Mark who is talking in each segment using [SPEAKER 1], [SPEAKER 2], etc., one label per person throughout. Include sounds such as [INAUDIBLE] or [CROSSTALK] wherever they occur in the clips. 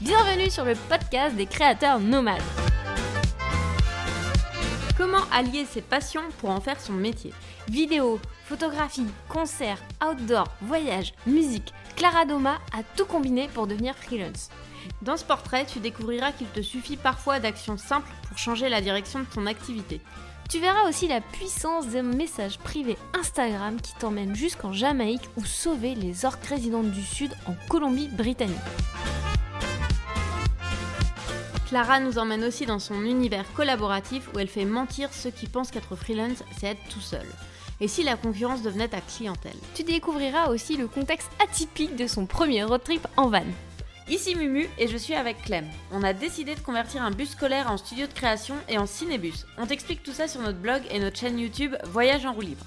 [SPEAKER 1] Bienvenue sur le podcast des créateurs nomades. Comment allier ses passions pour en faire son métier? Vidéo, photographie, concerts, outdoor, voyage, musique, Clara Doma a tout combiné pour devenir freelance. Dans ce portrait, tu découvriras qu'il te suffit parfois d'actions simples pour changer la direction de ton activité. Tu verras aussi la puissance d'un message privé Instagram qui t'emmène jusqu'en Jamaïque ou sauver les orques résidentes du Sud en Colombie-Britannique. Clara nous emmène aussi dans son univers collaboratif où elle fait mentir ceux qui pensent qu'être freelance, c'est être tout seul. Et si la concurrence devenait ta clientèle? Tu découvriras aussi le contexte atypique de son premier road trip en van. Ici Mumu et je suis avec Clem. On a décidé de convertir un bus scolaire en studio de création et en cinébus. On t'explique tout ça sur notre blog et notre chaîne YouTube Voyage en roue libre.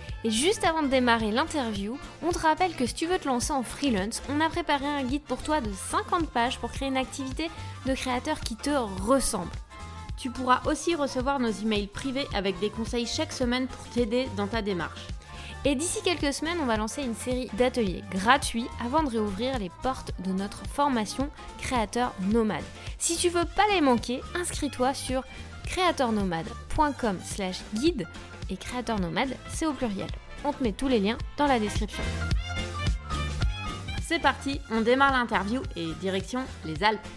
[SPEAKER 1] Et juste avant de démarrer l'interview, on te rappelle que si tu veux te lancer en freelance, on a préparé un guide pour toi de 50 pages pour créer une activité de créateur qui te ressemble. Tu pourras aussi recevoir nos emails privés avec des conseils chaque semaine pour t'aider dans ta démarche. Et d'ici quelques semaines, on va lancer une série d'ateliers gratuits avant de réouvrir les portes de notre formation Créateur Nomade. Si tu veux pas les manquer, inscris-toi sur créateurnomade.com slash guide et Créateur Nomade, c'est au pluriel. On te met tous les liens dans la description. C'est parti, on démarre l'interview et direction les Alpes.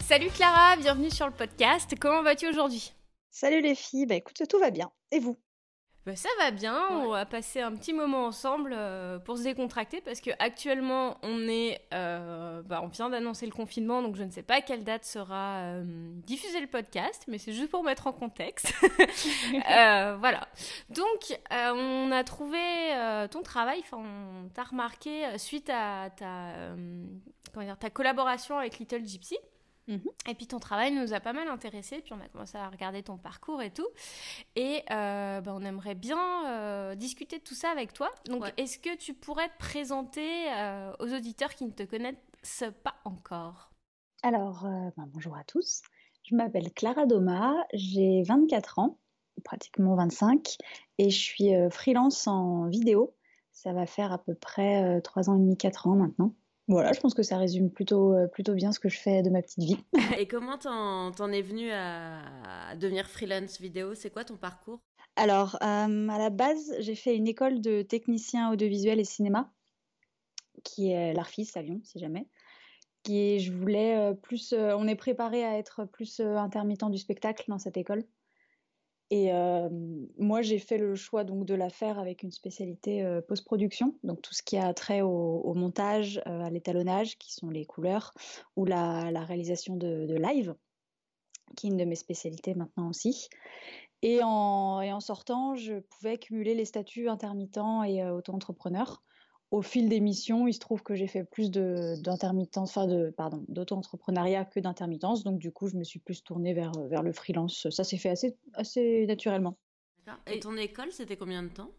[SPEAKER 1] Salut Clara, bienvenue sur le podcast. Comment vas-tu aujourd'hui?
[SPEAKER 2] Salut les filles, bah écoute, tout va bien. Et vous?
[SPEAKER 1] Bah, ça va bien, on va passer un petit moment ensemble euh, pour se décontracter parce que actuellement on est, euh, bah, on vient d'annoncer le confinement donc je ne sais pas à quelle date sera euh, diffusé le podcast, mais c'est juste pour mettre en contexte. [LAUGHS] voilà. Donc on a trouvé ton travail, enfin on t'a remarqué suite à ta, comment dire, ta collaboration avec Little Gypsy. Mhm. Et puis ton travail nous a pas mal intéressé, puis on a commencé à regarder ton parcours et tout. Et euh, bah, on aimerait bien euh, discuter de tout ça avec toi. Donc est-ce que tu pourrais te présenter euh, aux auditeurs qui ne te connaissent pas encore?
[SPEAKER 2] Alors, bah, bonjour à tous. Je m'appelle Clara Doma, j'ai 24 ans, pratiquement 25, et je suis freelance en vidéo. Ça va faire à peu près 3 ans et demi, 4 ans maintenant. Voilà, je pense que ça résume plutôt, euh, plutôt bien ce que je fais de ma petite vie. [LAUGHS]
[SPEAKER 1] Et comment t'en, es venu à devenir freelance vidéo? C'est quoi ton parcours?
[SPEAKER 2] Alors, euh, à la base, j'ai fait une école de technicien audiovisuel et cinéma, qui est l'ARFIS à Lyon, si jamais. Qui je voulais euh, plus, on est préparé à être plus intermittent du spectacle dans cette école. Et moi, j'ai fait le choix donc de la faire avec une spécialité post-production, donc tout ce qui a trait au, montage, à l'étalonnage, qui sont les couleurs, ou la, réalisation de, live, qui est une de mes spécialités maintenant aussi. Et en, et en sortant, je pouvais cumuler les statuts intermittent et auto-entrepreneur au fil des missions, il se trouve que j'ai fait plus d'intermittence, enfin de, pardon, d'auto-entrepreneuriat que d'intermittence. Donc, du coup, je me suis plus tournée vers, vers le freelance. Ça s'est fait assez, assez naturellement.
[SPEAKER 1] Et ton école, c'était combien de temps?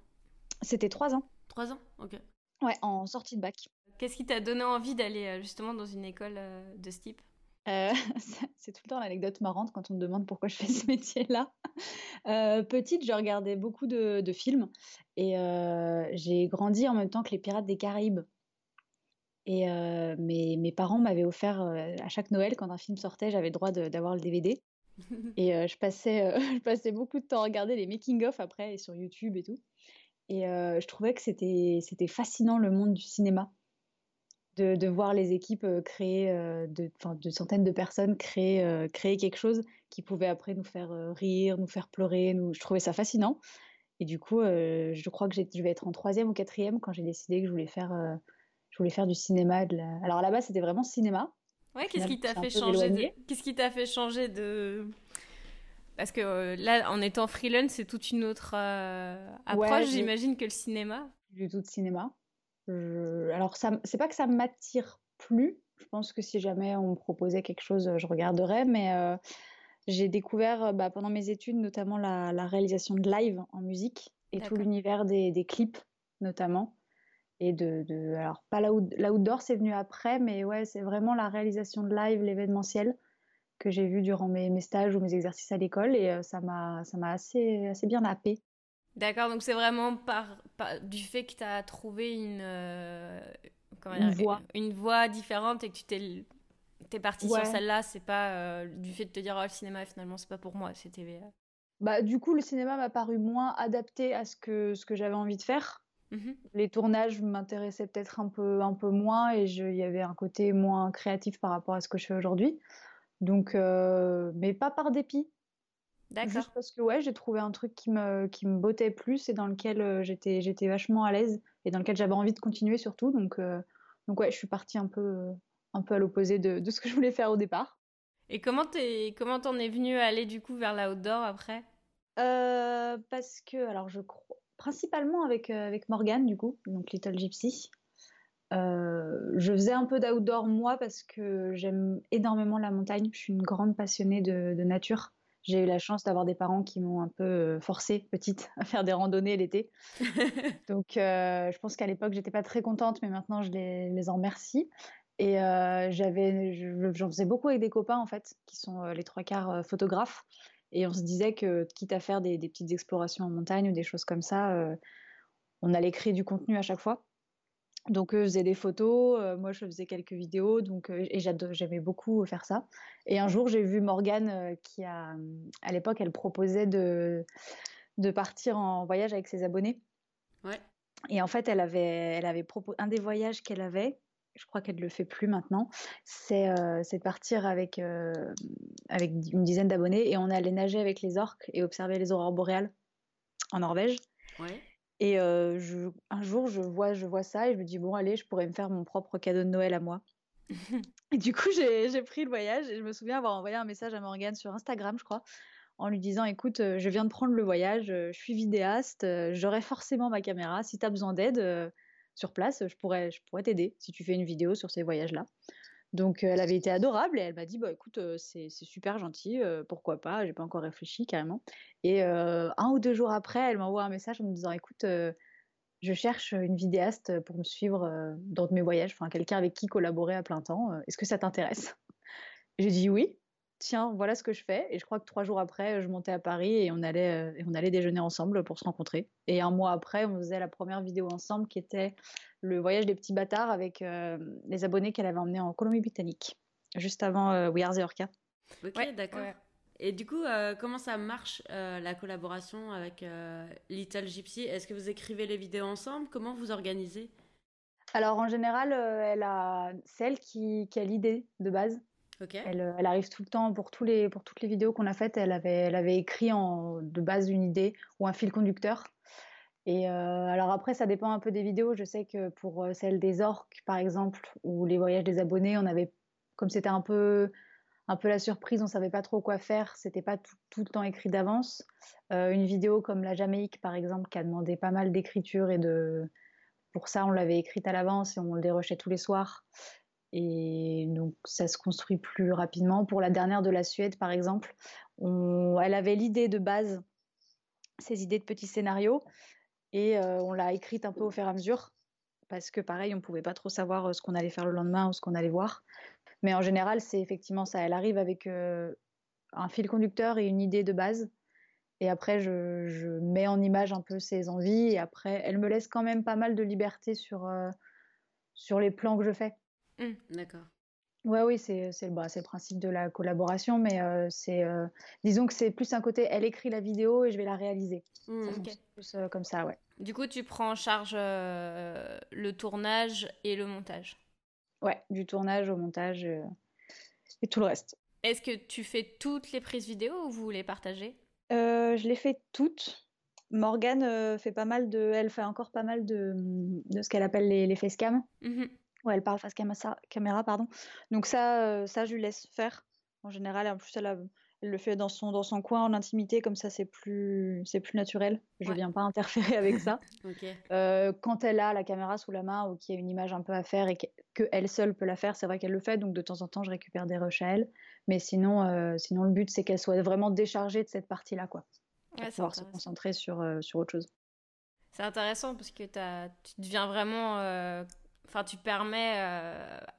[SPEAKER 2] C'était trois ans.
[SPEAKER 1] Trois ans, ok.
[SPEAKER 2] Ouais, en sortie de bac.
[SPEAKER 1] Qu'est-ce qui t'a donné envie d'aller euh, justement dans une école euh, de ce type?
[SPEAKER 2] Euh, [LAUGHS] c'est tout le temps l'anecdote marrante quand on me demande pourquoi je fais ce [LAUGHS] métier-là. Euh, petite, je regardais beaucoup de, films et euh, j'ai grandi en même temps que les Pirates des Caraïbes. Et mes, mes, parents m'avaient offert à chaque Noël, quand un film sortait, j'avais le droit d'avoir le DVD. [LAUGHS] Et je, passais, je passais beaucoup de temps à regarder les making-of après sur YouTube et tout. Et je trouvais que c'était fascinant le monde du cinéma de, voir les équipes euh, créer, euh, de, de, centaines de personnes créer, euh, créer quelque chose qui pouvait après nous faire rire, nous faire pleurer. Nous... Je trouvais ça fascinant. Et du coup, je crois que je vais être en troisième ou quatrième quand j'ai décidé que je voulais faire, je voulais faire du cinéma. De Alors là-bas, c'était vraiment cinéma.
[SPEAKER 1] Ouais, qu'est-ce qui t'a fait changer de... Qu'est-ce qui t'a fait changer de parce que là, en étant freelance, c'est toute une autre approche, j'imagine, que le cinéma.
[SPEAKER 2] Du tout de cinéma alors, ça, c'est pas que ça m'attire plus, Je pense que si jamais on me proposait quelque chose, je regarderais, mais j'ai découvert bah, pendant mes études notamment la, réalisation de live en musique et tout l'univers des, clips notamment. Et de, de alors pas l'outdoor, c'est venu après, mais ouais, c'est vraiment la réalisation de live, l'événementiel que j'ai vu durant mes, mes, stages ou mes exercices à l'école et euh, ça m'a ça m'a assez assez bien happé.
[SPEAKER 3] D'accord, donc c'est vraiment par, du fait que tu as trouvé une, euh,
[SPEAKER 2] une voie
[SPEAKER 3] une voie différente et que tu t'es t'es parti sur celle-là, c'est pas euh, du fait de te dire oh, le cinéma finalement c'est pas pour moi, c'était
[SPEAKER 2] bah du coup le cinéma m'a paru moins adapté à ce que ce que j'avais envie de faire. Mmh Les tournages m'intéressaient peut-être un peu un peu moins et il y avait un côté moins créatif par rapport à ce que je fais aujourd'hui. Donc, euh, mais pas par dépit. D'accord. Juste parce que ouais, j'ai trouvé un truc qui me, qui me bottait plus et dans lequel euh, j'étais, j'étais vachement à l'aise et dans lequel j'avais envie de continuer surtout. Donc, euh, donc ouais, je suis partie un peu, un peu à l'opposé de, de, ce que je voulais faire au départ.
[SPEAKER 3] Et comment t'es, comment t'en es venue à aller du coup vers l'outdoor après?
[SPEAKER 2] Parce que, alors je crois, principalement avec, avec Morgane du coup, donc Little Gypsy. Euh, je faisais un peu d'outdoor moi parce que j'aime énormément la montagne. Je suis une grande passionnée de, nature. J'ai eu la chance d'avoir des parents qui m'ont un peu euh, forcée, petite, à faire des randonnées l'été. [LAUGHS] Donc, euh, je pense qu'à l'époque, j'étais pas très contente, mais maintenant, je les, en remercie. Et j'avais, j'en faisais beaucoup avec des copains, en fait, qui sont les trois quarts photographes. Et on se disait que, quitte à faire des, des, petites explorations en montagne ou des choses comme ça, on allait créer du contenu à chaque fois. Donc, eux faisaient des photos, euh, moi je faisais quelques vidéos, donc, euh, et j'aimais beaucoup faire ça. Et un jour, j'ai vu Morgane euh, qui, a, à l'époque, elle proposait de, de partir en voyage avec ses abonnés.
[SPEAKER 3] Ouais.
[SPEAKER 2] Et en fait, elle avait, elle avait proposé un des voyages qu'elle avait, je crois qu'elle ne le fait plus maintenant, c'est de partir avec, avec une dizaine d'abonnés et on allait nager avec les orques et observer les aurores boréales en Norvège.
[SPEAKER 3] Ouais.
[SPEAKER 2] Et je, un jour, je vois, je vois ça et je me dis, bon, allez, je pourrais me faire mon propre cadeau de Noël à moi. [LAUGHS] et du coup, j'ai pris le voyage et je me souviens avoir envoyé un message à Morgane sur Instagram, je crois, en lui disant, écoute, je viens de prendre le voyage, je suis vidéaste, j'aurai forcément ma caméra. Si tu as besoin d'aide sur place, je pourrais, je pourrais t'aider si tu fais une vidéo sur ces voyages-là. Donc elle avait été adorable et elle m'a dit bah écoute c'est super gentil pourquoi pas j'ai pas encore réfléchi carrément. Et un ou deux jours après elle m'envoie un message en me disant écoute je cherche une vidéaste pour me suivre dans mes voyages enfin quelqu'un avec qui collaborer à plein temps est-ce que ça t'intéresse? J'ai dit oui tiens voilà ce que je fais et je crois que trois jours après je montais à Paris et on allait et on allait déjeuner ensemble pour se rencontrer et un mois après on faisait la première vidéo ensemble qui était le voyage des petits bâtards avec euh, les abonnés qu'elle avait emmenés en Colombie-Britannique, juste avant euh, We Are the Orca.
[SPEAKER 3] Ok, d'accord. Et du coup, euh, comment ça marche la collaboration avec Little Gypsy? Est-ce que vous écrivez les vidéos ensemble? Comment vous organisez?
[SPEAKER 2] Alors en général, elle a celle qui, qui a l'idée de base.
[SPEAKER 3] Okay.
[SPEAKER 2] Elle, elle, arrive tout le temps pour, tous les, toutes les vidéos qu'on a faites. Elle avait, écrit en, de base une idée ou un fil conducteur. Et euh, alors après, ça dépend un peu des vidéos. Je sais que pour euh, celle des orques, par exemple, ou les voyages des abonnés, on avait, comme c'était un peu, la surprise, on savait pas trop quoi faire. C'était pas tout, le temps écrit d'avance. Euh, une vidéo comme la Jamaïque, par exemple, qui a demandé pas mal d'écriture et de, pour ça, on l'avait écrite à l'avance et on le dérochait tous les soirs. Et donc, ça se construit plus rapidement. Pour la dernière de la Suède, par exemple, elle avait l'idée de base, ces idées de petits scénarios. Et on l'a écrite un peu au fur et à mesure, parce que pareil, on pouvait pas trop savoir ce qu'on allait faire le lendemain ou ce qu'on allait voir. Mais en général, c'est effectivement ça. Elle arrive avec un fil conducteur et une idée de base. Et après, je, mets en image un peu ses envies. Et après, elle me laisse quand même pas mal de liberté sur les plans que je fais.
[SPEAKER 3] Mmh, d'accord.
[SPEAKER 2] Ouais, oui, c'est c'est bah, le principe de la collaboration, mais c'est disons que c'est plus un côté, elle écrit la vidéo et je vais la réaliser. Mmh, plus comme ça, ouais.
[SPEAKER 3] Du coup, tu prends en charge le tournage et le montage.
[SPEAKER 2] Ouais, du tournage au montage et tout le reste.
[SPEAKER 3] Est-ce que tu fais toutes les prises vidéo ou vous les partagez?
[SPEAKER 2] Je les fais toutes. Morgane fait pas mal de, elle fait encore pas mal de, de ce qu'elle appelle les, les facecam. Mmh Ouais, elle parle face caméra, pardon. Donc ça, euh, ça, je lui laisse faire. En général, en plus, elle, le fait dans son, dans son coin, en intimité, comme ça, c'est plus, c'est plus naturel. Je ne viens pas interférer avec ça. [LAUGHS] Euh, quand elle a la caméra sous la main ou qu'il y a une image un peu à faire et que, que elle seule peut la faire. C'est vrai qu'elle le fait, donc de temps en temps, je récupère des rushs à elle. Mais sinon, euh, sinon le but, c'est qu'elle soit vraiment déchargée de cette partie-là, quoi. Pour pouvoir se concentrer sur, euh, sur autre chose.
[SPEAKER 1] C'est intéressant parce que tu deviens vraiment. Euh, enfin, tu permets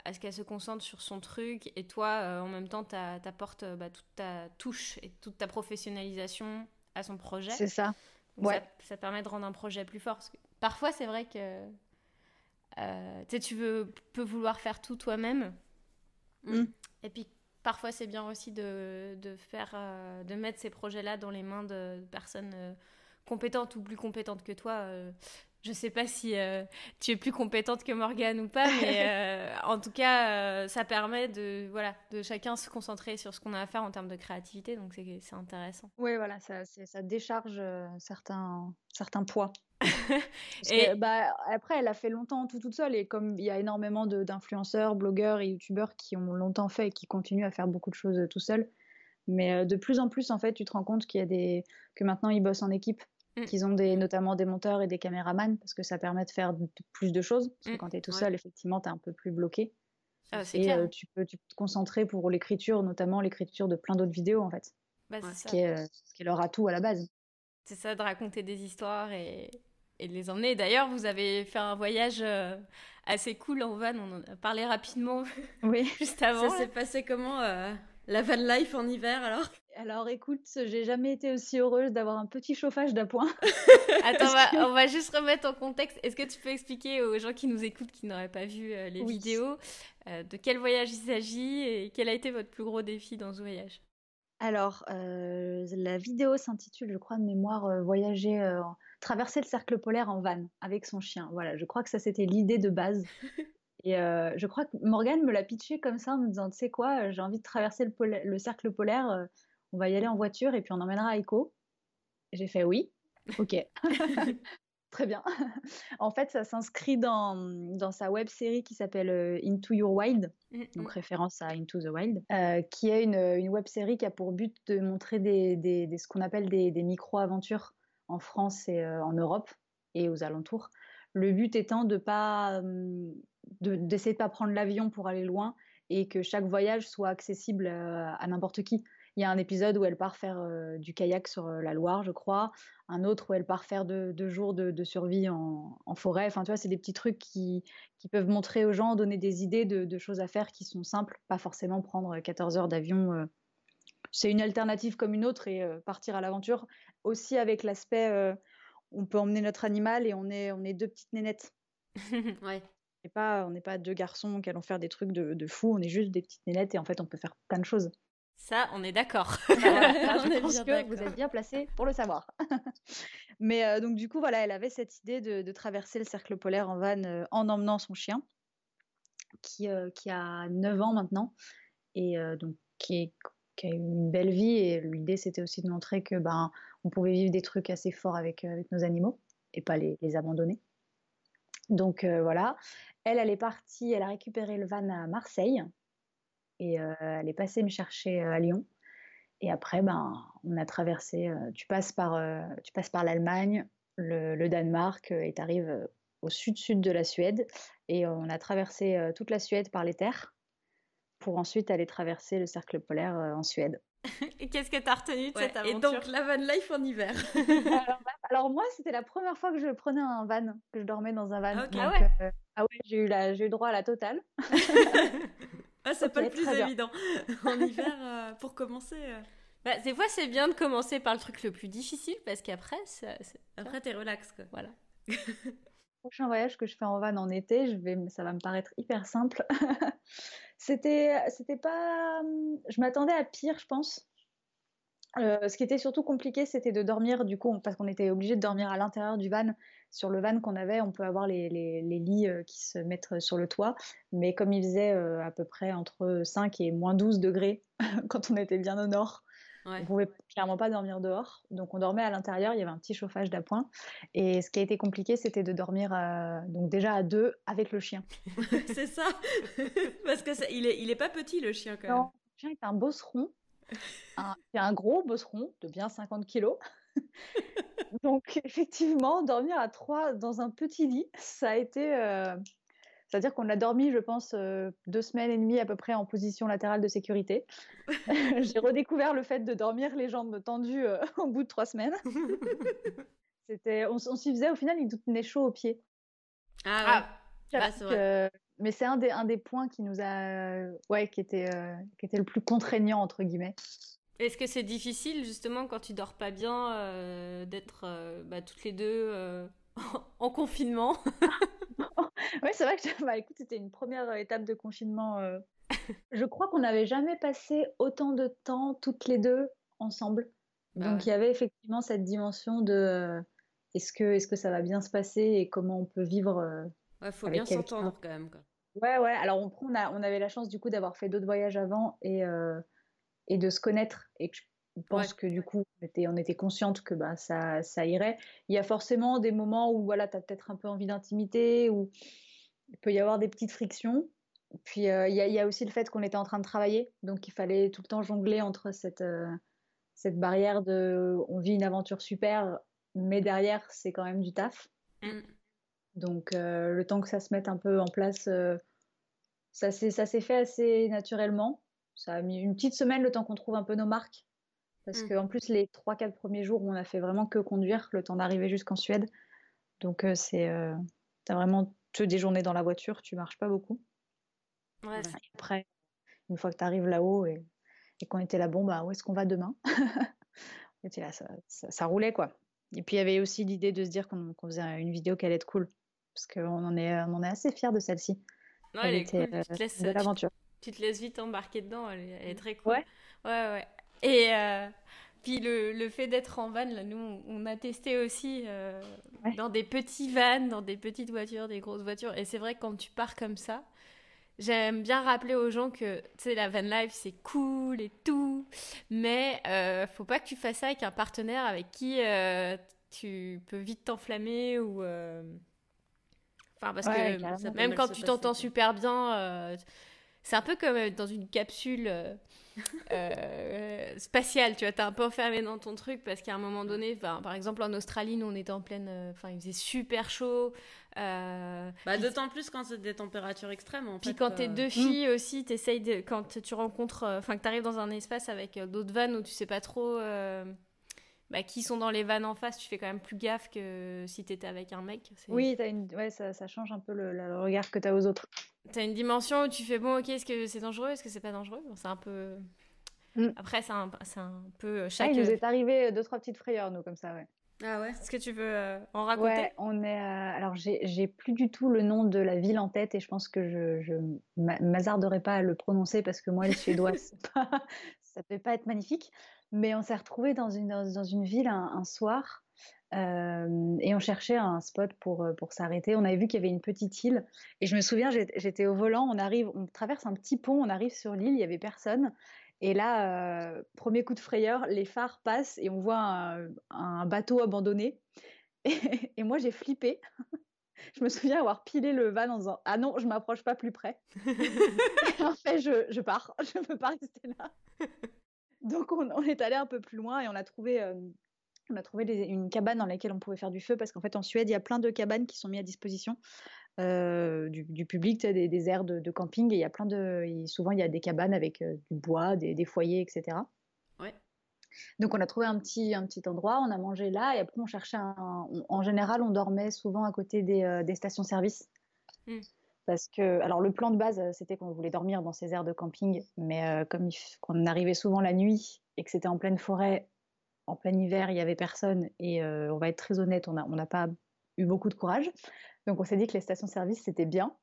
[SPEAKER 1] à ce qu'elle se concentre sur son truc et toi, en même temps, tu apportes bah, toute ta touche et toute ta professionnalisation à son projet.
[SPEAKER 2] C'est ça.
[SPEAKER 1] ouais. ça. permet de rendre un projet plus fort. parfois, c'est vrai que euh, tu veux, peux vouloir faire tout toi-même. Mm. Et puis parfois c'est bien aussi de, de faire, euh, de mettre ces projets-là dans les mains de personnes euh, compétentes ou plus compétentes que toi. Je sais pas si tu es plus compétente que Morgane ou pas, mais [LAUGHS] en tout cas, ça permet de, voilà, de chacun se concentrer sur ce qu'on a à faire en termes de créativité, donc c'est intéressant.
[SPEAKER 2] Oui, voilà, ça, ça décharge certains, certains poids. [LAUGHS] et bah, après, elle a fait longtemps tout toute seule. Et comme il y a énormément d'influenceurs, blogueurs et youtubeurs qui ont longtemps fait et qui continuent à faire beaucoup de choses euh, tout seuls. Mais euh, de plus en plus, en fait, tu te rends compte qu'il y a des... que maintenant ils bossent en équipe, mmh. qu'ils ont des, notamment des monteurs et des caméramans parce que ça permet de faire plus de choses. Parce que mmh. quand tu es tout seul, effectivement, tu es un peu plus bloqué. Ah, et euh, tu, peux, tu peux te concentrer pour l'écriture, notamment l'écriture de plein d'autres vidéos, en fait. Bah, ce, qui est, ce qui est leur atout à la base.
[SPEAKER 1] C'est ça, de raconter des histoires et, et de les emmener. D'ailleurs, vous avez fait un voyage euh, assez cool en van, on en a parlé rapidement [LAUGHS] oui. juste avant. Ça s'est passé comment euh, la van life en hiver alors?
[SPEAKER 2] Alors écoute, j'ai jamais été aussi heureuse d'avoir un petit chauffage d'appoint. [LAUGHS]
[SPEAKER 1] Attends, on va, juste remettre en contexte. Est-ce que tu peux expliquer aux gens qui nous écoutent, qui n'auraient pas vu euh, les vidéos, de quel voyage il s'agit et quel a été votre plus gros défi dans ce voyage?
[SPEAKER 2] Alors, la vidéo s'intitule, je crois, de mémoire, Voyager traverser le cercle polaire en van avec son chien. Voilà, je crois que ça c'était l'idée de base. [LAUGHS] Et euh, je crois que Morgane me l'a pitché comme ça en me disant, tu sais quoi, euh, j'ai envie de traverser le, cercle polaire, euh, on va y aller en voiture et puis on emmènera Aiko. J'ai fait oui, ok. [LAUGHS] [LAUGHS] Très bien. [LAUGHS] en fait, ça s'inscrit dans, dans, sa web série qui s'appelle Into Your Wild, mm, donc mm. référence à Into the Wild, qui est une, une, web série qui a pour but de montrer des, des, ce qu'on appelle des, des micro-aventures en France et euh, en Europe et aux alentours. Le but étant de pas hum, d'essayer de, pas prendre l'avion pour aller loin et que chaque voyage soit accessible euh, à, n'importe qui. Il y a un épisode où elle part faire euh, du kayak sur la Loire, je crois. Un autre où elle part faire deux, jours de, survie en, forêt. Enfin, tu vois, c'est des petits trucs qui, peuvent montrer aux gens, donner des idées de, de, choses à faire qui sont simples, pas forcément prendre 14 heures d'avion c'est une alternative comme une autre et euh, partir à l'aventure. Aussi avec l'aspect, euh, on peut emmener notre animal et on est, on est deux petites nénettes. [LAUGHS]
[SPEAKER 1] ouais.
[SPEAKER 2] Et pas, on n'est pas deux garçons qui allons faire des trucs de, de fou, on est juste des petites nénettes et en fait on peut faire plein de choses.
[SPEAKER 1] Ça, on est d'accord. [LAUGHS]
[SPEAKER 2] je pense que vous êtes bien placé pour le savoir. [LAUGHS] Mais euh, donc du coup, voilà, elle avait cette idée de, traverser le cercle polaire en van en emmenant son chien, qui, qui a 9 ans maintenant, et donc qui est qui a eu une belle vie et l'idée c'était aussi de montrer que ben on pouvait vivre des trucs assez forts avec, euh, avec nos animaux et pas les, les abandonner. Donc euh, voilà, elle elle est partie, elle a récupéré le van à Marseille et euh, elle est passée me chercher à Lyon. Et après ben on a traversé, tu passes par tu passes par l'Allemagne, le, le, Danemark et tu arrives au sud-sud de la Suède et on a traversé toute la Suède par les terres pour ensuite aller traverser le cercle polaire euh, en Suède. [LAUGHS]
[SPEAKER 1] Et qu'est-ce que tu as retenu de cette aventure Et donc la van life en hiver [LAUGHS]
[SPEAKER 2] alors, moi, c'était la première fois que je prenais un van, que je dormais dans un van.
[SPEAKER 1] Ah, ah ouais,
[SPEAKER 2] euh, ah ouais j'ai eu, la, eu droit à la totale. [LAUGHS]
[SPEAKER 1] ah, c'est pas le plus évident. [LAUGHS] en hiver, euh, pour commencer... Bah, des fois, c'est bien de commencer par le truc le plus difficile parce qu'après, après, t'es relax. Quoi. Voilà. [LAUGHS]
[SPEAKER 2] prochain voyage que je fais en van en été, je vais, ça va me paraître hyper simple. [LAUGHS] c'était, c'était pas, je m'attendais à pire, je pense. Euh, ce qui était surtout compliqué, c'était de dormir, du coup, parce qu'on était obligé de dormir à l'intérieur du van. Sur le van qu'on avait, on peut avoir les, les, lits euh, qui se mettent sur le toit, mais comme il faisait euh, à peu près entre 5 et moins 12 degrés [LAUGHS] quand on était bien au nord, on On pouvait clairement pas dormir dehors, donc on dormait à l'intérieur. Il y avait un petit chauffage d'appoint. Et ce qui a été compliqué, c'était de dormir euh, donc déjà à deux avec le chien. [LAUGHS]
[SPEAKER 1] c'est ça, [LAUGHS] parce que il est il est pas petit le chien quand même.
[SPEAKER 2] Le chien est un bosseron, c'est un gros bosseron de bien 50 kilos. [LAUGHS] donc effectivement, dormir à trois dans un petit lit, ça a été euh, C'est-à-dire qu'on a dormi, je pense, deux semaines et demie à peu près en position latérale de sécurité. [LAUGHS] J'ai redécouvert le fait de dormir les jambes tendues au bout de trois semaines. [LAUGHS] C'était, on, s'y faisait, au final, il nous tenait chaud aux pieds.
[SPEAKER 3] Ah, ouais. Ah,
[SPEAKER 2] vrai. mais c'est un des, un des points qui nous a, ouais, qui était, qui était le plus contraignant entre guillemets.
[SPEAKER 1] Est-ce que c'est difficile justement quand tu dors pas bien d'être bah, toutes les deux [LAUGHS] en confinement? [LAUGHS]
[SPEAKER 2] Oui, c'est vrai que [LAUGHS] bah, écoute, c'était une première euh, étape de confinement. Euh. Je crois qu'on n'avait jamais passé autant de temps toutes les deux ensemble. Bah Donc il y avait effectivement cette dimension de euh, est-ce que, est que ça va bien se passer et comment on peut vivre.
[SPEAKER 1] Il faut bien s'entendre quand même. Quoi.
[SPEAKER 2] Ouais, ouais. Alors on, on, a, on avait la chance du coup d'avoir fait d'autres voyages avant et, et de se connaître et je pense que du coup, on était, on était consciente que bah, ça, ça irait. Il y a forcément des moments où voilà, tu as peut-être un peu envie d'intimité, où il peut y avoir des petites frictions. Puis euh, il, y a, il, y a, aussi le fait qu'on était en train de travailler, donc il fallait tout le temps jongler entre cette, euh, cette barrière de on vit une aventure super, mais derrière, c'est quand même du taf. Mmh. Donc euh, le temps que ça se mette un peu en place, ça s'est fait assez naturellement. Ça a mis une petite semaine le temps qu'on trouve un peu nos marques. Parce mmh. qu'en plus, les 3-4 premiers jours, on a fait vraiment que conduire le temps d'arriver jusqu'en Suède. Donc, euh, c'est. Euh, as vraiment que des journées dans la voiture, tu marches pas beaucoup.
[SPEAKER 1] Ouais,
[SPEAKER 2] après, une fois que tu arrives là-haut et, et qu'on était là, bon, bah, où est-ce qu'on va demain? [LAUGHS] Là, ça, ça, roulait, quoi. Et puis, il y avait aussi l'idée de se dire qu'on faisait une vidéo qui allait être cool. Parce qu'on en est, on en est assez fiers de celle-ci.
[SPEAKER 1] Ouais, elle, est était, cool.
[SPEAKER 2] De l'aventure.
[SPEAKER 1] Tu, te laisses vite embarquer dedans, elle est, très cool.
[SPEAKER 2] Ouais.
[SPEAKER 1] Ouais, ouais. Et euh, puis le, le fait d'être en van, là, nous, on a testé aussi euh, dans des petits vans, dans des petites voitures, des grosses voitures. Et c'est vrai que quand tu pars comme ça, j'aime bien rappeler aux gens que, tu sais, la van life, c'est cool et tout. Mais euh, faut pas que tu fasses ça avec un partenaire avec qui euh, tu peux vite t'enflammer ou... Enfin, parce que même quand tu t'entends super bien, c'est un peu comme dans une capsule euh, [LAUGHS] spatial, tu vois, t'es un peu enfermé dans ton truc parce qu'à un moment donné, par exemple en Australie, nous on était en pleine, euh, enfin il faisait super chaud.
[SPEAKER 3] Euh, bah, D'autant plus quand c'est des températures extrêmes. En
[SPEAKER 1] puis quand t'es deux mm. filles aussi, t'essayes de, quand tu rencontres, enfin que t'arrives dans un espace avec d'autres vannes où tu sais pas trop bah, qui sont dans les vannes en face, tu fais quand même plus gaffe que si t'étais avec un mec.
[SPEAKER 2] Oui, as une... ouais, ça, ça, change un peu le, le regard que t'as aux autres.
[SPEAKER 1] T'as une dimension où tu fais bon, ok, est-ce que c'est dangereux, est-ce que c'est pas dangereux? C'est un peu. Mm. Après, c'est un, un, peu chaque.
[SPEAKER 2] Ah, il nous est arrivé deux, trois petites frayeurs, nous, comme ça, ouais.
[SPEAKER 1] Ah ouais? Est-ce que tu veux euh, en raconter?
[SPEAKER 2] Ouais, on est. Euh, alors, j'ai plus du tout le nom de la ville en tête et je pense que je, je m'hasarderai pas à le prononcer parce que moi, le suédois, [LAUGHS] pas... ça peut pas être magnifique. Mais on s'est retrouvé dans une, dans une ville un, soir euh, et on cherchait un spot pour, pour s'arrêter. On avait vu qu'il y avait une petite île et je me souviens, j'étais au volant, on arrive, on traverse un petit pont, on arrive sur l'île, il y avait personne et là, euh, premier coup de frayeur, les phares passent et on voit un, bateau abandonné. [LAUGHS] Et, moi, j'ai flippé. [LAUGHS] je me souviens avoir pilé le van en disant Ah non, je m'approche pas plus près. [LAUGHS] en fait, je, pars. Je ne peux pas rester là. Donc, on, est allé un peu plus loin et on a trouvé, euh, on a trouvé une cabane dans laquelle on pouvait faire du feu parce qu'en fait, en Suède, il y a plein de cabanes qui sont mises à disposition. Euh, du, public, des, des aires de, camping, et il y a plein de. souvent, il y a des cabanes avec euh, du bois, des, foyers, etc.
[SPEAKER 3] Ouais.
[SPEAKER 2] Donc, on a trouvé un petit, un petit endroit, on a mangé là, et après, on cherchait un. en général, on dormait souvent à côté des, euh, stations-service. Hmm. Parce que, alors, le plan de base, c'était qu'on voulait dormir dans ces aires de camping, mais comme on arrivait souvent la nuit et que c'était en pleine forêt, en plein hiver, il y avait personne, et on va être très honnête, on n'a pas eu beaucoup de courage. Donc on s'est dit que les stations-service, c'était bien.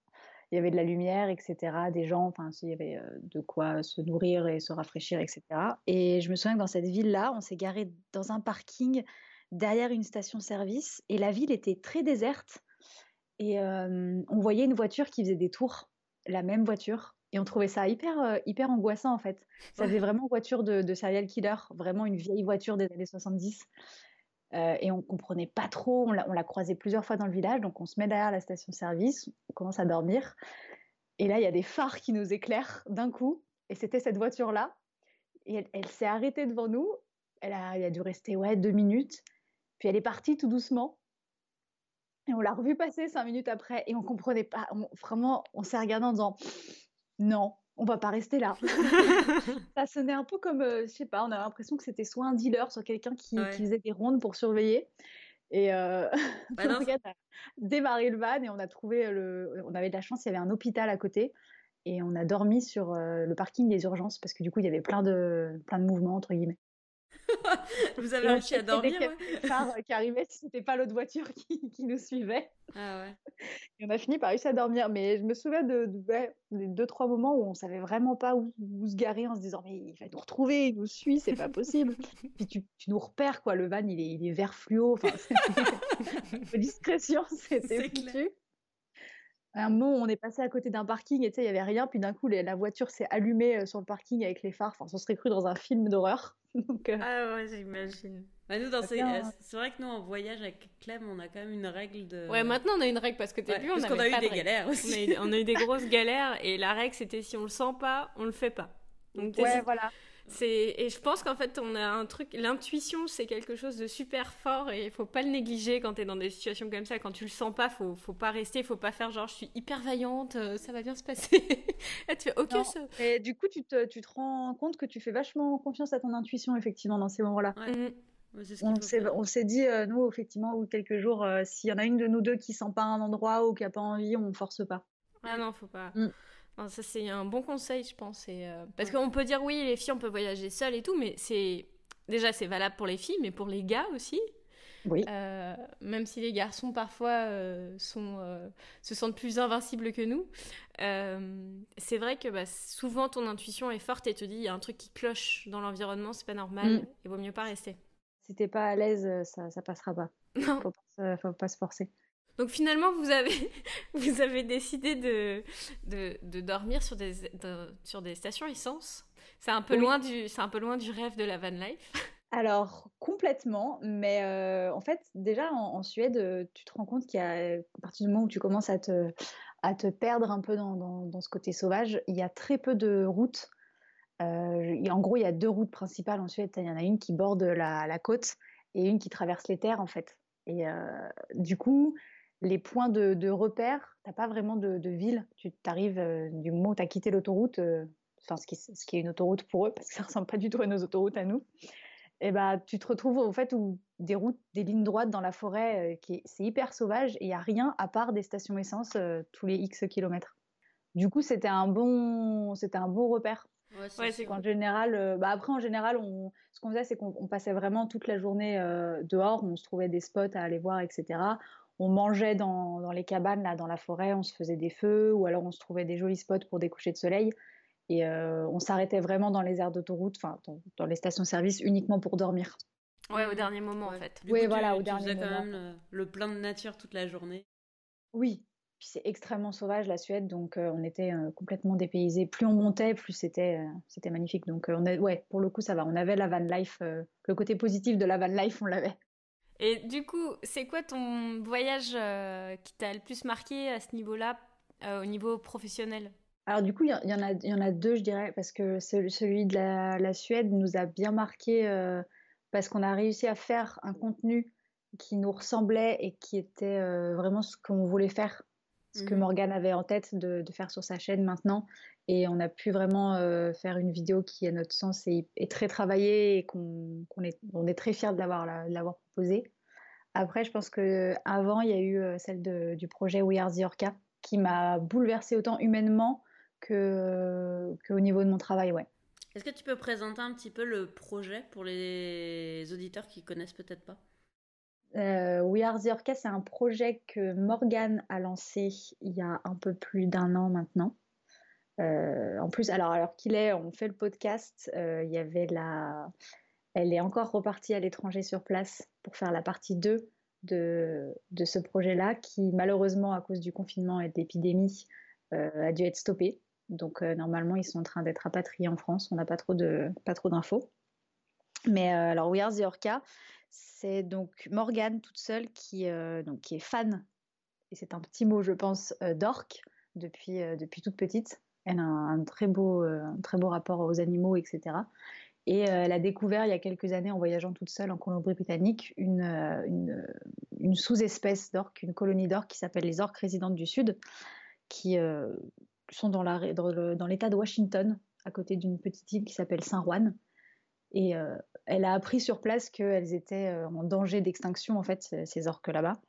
[SPEAKER 2] Il y avait de la lumière, etc., des gens, enfin, il y avait euh, de quoi se nourrir et se rafraîchir, etc. Et je me souviens que dans cette ville-là, on s'est garé dans un parking derrière une station-service et la ville était très déserte. Et euh, on voyait une voiture qui faisait des tours, la même voiture. Et on trouvait ça hyper, euh, hyper angoissant en fait. Ça faisait vraiment voiture de, de serial killer, vraiment une vieille voiture des années 70. Euh, et on comprenait pas trop. On l'a croisé plusieurs fois dans le village, donc on se met derrière la station-service, on commence à dormir. Et là, il y a des phares qui nous éclairent d'un coup. Et c'était cette voiture-là. Et elle, s'est arrêtée devant nous. Elle a, a dû rester ouais, deux minutes. Puis elle est partie tout doucement. Et on l'a revu passer cinq minutes après et on comprenait pas. vraiment, on s'est regardé en disant non, on va pas rester là. [LAUGHS] ça sonnait un peu comme, je sais pas, on a l'impression que c'était soit un dealer, soit quelqu'un qui, faisait des rondes pour surveiller. Et euh, [LAUGHS] bah [LAUGHS] on a démarré le van et on a trouvé le. On avait de la chance, il y avait un hôpital à côté et on a dormi sur le parking des urgences parce que du coup il y avait plein de plein de mouvements entre guillemets. [LAUGHS]
[SPEAKER 1] Vous avez réussi à dormir
[SPEAKER 2] ouais. Euh, qui arrivait si c'était pas l'autre voiture qui, qui, nous suivait.
[SPEAKER 1] Ah ouais.
[SPEAKER 2] Et on a fini par réussir à dormir. Mais je me souviens de, des deux, trois moments où on savait vraiment pas où, se garer en se disant mais il va nous retrouver, il nous suit, c'est pas possible. [LAUGHS] Puis tu, tu, nous repères quoi, le van il est, il est vert fluo. Enfin, [LAUGHS] discrétion, c'était foutu. À un moment, on est passé à côté d'un parking et il n'y avait rien. Puis d'un coup, la voiture s'est allumée euh, sur le parking avec les phares. Enfin, on serait cru dans un film d'horreur. [LAUGHS]
[SPEAKER 1] Euh, ah ouais, j'imagine. Bah, euh, c'est vrai que nous, en voyage avec Clem, on a quand même une règle de. Ouais, maintenant on a une règle parce que t'es plus, on, a eu des galères aussi. On a, eu des grosses galères et la règle c'était si on le sent pas, on le fait pas.
[SPEAKER 2] Donc, ouais, voilà.
[SPEAKER 1] C'est et je pense qu'en fait on a un truc l'intuition c'est quelque chose de super fort et il faut pas le négliger quand tu es dans des situations comme ça. Quand tu le sens pas faut faut pas rester faut pas faire genre je suis hyper vaillante euh, ça va bien se passer. [LAUGHS] Tu fais OK ça...
[SPEAKER 2] et du coup tu te, tu te rends compte que tu fais vachement confiance à ton intuition effectivement dans ces moments-là.
[SPEAKER 1] Mmh.
[SPEAKER 2] on s'est dit, euh, nous, effectivement, ou quelques jours, euh, s'il y en a une de nous deux qui sent pas un endroit ou qui a pas envie, on force pas.
[SPEAKER 1] Ah non, faut pas. Ça, c'est un bon conseil, je pense. Euh, parce qu'on peut dire, oui, les filles, on peut voyager seules et tout, mais c'est. Déjà, c'est valable pour les filles, mais pour les gars aussi.
[SPEAKER 2] Oui.
[SPEAKER 1] Euh, même si les garçons, parfois, euh, sont, se sentent plus invincibles que nous. c'est vrai que bah, souvent, ton intuition est forte et te dit, il y a un truc qui cloche dans l'environnement, c'est pas normal, mm. il vaut mieux pas rester.
[SPEAKER 2] Si t'es pas à l'aise, ça, ça passera pas. [LAUGHS]
[SPEAKER 1] Non.
[SPEAKER 2] Faut pas, faut pas se forcer.
[SPEAKER 1] Donc finalement, vous avez, [LAUGHS] vous avez décidé de, de, dormir sur des, sur des stations essence. C'est un, peu loin du, un peu loin du rêve de la van life. [LAUGHS]
[SPEAKER 2] Alors, complètement. Mais euh, en fait, déjà en, Suède, euh, tu te rends compte qu'à partir du moment où tu commences à te, à te perdre un peu dans, dans, ce côté sauvage, il y a très peu de routes. Euh, en gros, il y a deux routes principales en Suède. Il y en a une qui borde la, la côte et une qui traverse les terres, en fait. Et du coup, les points de, de repère, tu n'as pas vraiment de, ville. Tu arrives euh, du moment où tu as quitté l'autoroute, euh, enfin, ce, qui, ce qui est une autoroute pour eux, [LAUGHS] parce que ça ressemble pas du tout à nos autoroutes à nous. Et bah, tu te retrouves au fait où des routes, des lignes droites dans la forêt, euh, qui c'est hyper sauvage et il n'y a rien à part des stations essence tous les X kilomètres. Du coup, c'était un bon, c'était un bon repère.
[SPEAKER 1] Ouais, c'est
[SPEAKER 2] en général, bah après en général, on, ce qu'on faisait, c'est qu'on passait vraiment toute la journée dehors, on se trouvait des spots à aller voir, etc on mangeait dans, les cabanes, là, dans la forêt, on se faisait des feux, ou alors on se trouvait des jolis spots pour des couchers de soleil. Et euh, on s'arrêtait vraiment dans les aires d'autoroute, enfin, dans, les stations-service, uniquement pour dormir.
[SPEAKER 1] Ouais, au dernier moment, en fait.
[SPEAKER 2] oui, voilà, au dernier
[SPEAKER 1] moment. quand même le, plein de nature toute la journée.
[SPEAKER 2] Oui, puis c'est extrêmement sauvage, la Suède, donc euh, on était euh, complètement dépaysés. Plus on montait, plus c'était c'était magnifique. Donc, on a, ouais, pour le coup, ça va. On avait la van life, le côté positif de la van life, on l'avait.
[SPEAKER 1] Et du coup, c'est quoi ton voyage euh, qui t'a le plus marqué à ce niveau-là, euh, au niveau professionnel?
[SPEAKER 2] Alors du coup, il y, en a, deux, je dirais, parce que celui de la, Suède nous a bien marqué euh, parce qu'on a réussi à faire un contenu qui nous ressemblait et qui était vraiment ce qu'on voulait faire, ce que mhm. Morgane avait en tête de, faire sur sa chaîne maintenant. Et on a pu vraiment faire une vidéo qui, à notre sens, est, très travaillée et qu'on est, on est très fiers de l'avoir proposée. Après, je pense qu'avant, il y a eu euh, celle du projet We Are the Orca qui m'a bouleversée autant humainement que qu'au niveau de mon travail, ouais.
[SPEAKER 1] Est-ce que tu peux présenter un petit peu le projet pour les auditeurs qui connaissent peut-être pas?
[SPEAKER 2] Euh, We Are the Orca, c'est un projet que Morgane a lancé il y a un peu plus d'un an maintenant. Euh, en plus, alors, alors qu'il est, on fait le podcast, il y avait la, elle est encore repartie à l'étranger sur place pour faire la partie 2 de, de ce projet-là, qui malheureusement, à cause du confinement et de l'épidémie, euh, a dû être stoppé. Donc euh, normalement, ils sont en train d'être rapatriés en France. On n'a pas trop d'infos. Mais euh, alors, We Are the Orca, c'est donc Morgane toute seule qui, donc, qui est fan, et c'est un petit mot, je pense, d'orque depuis, depuis toute petite. Elle a un, très beau, très beau rapport aux animaux, etc Et elle a découvert il y a quelques années, en voyageant toute seule en Colombie-Britannique, une, une, sous-espèce d'orques, une colonie d'orques qui s'appelle les orques résidentes du Sud, qui sont dans l'État de Washington, à côté d'une petite île qui s'appelle Saint-Juan. Et elle a appris sur place qu'elles étaient en danger d'extinction, en fait, ces orques là-bas.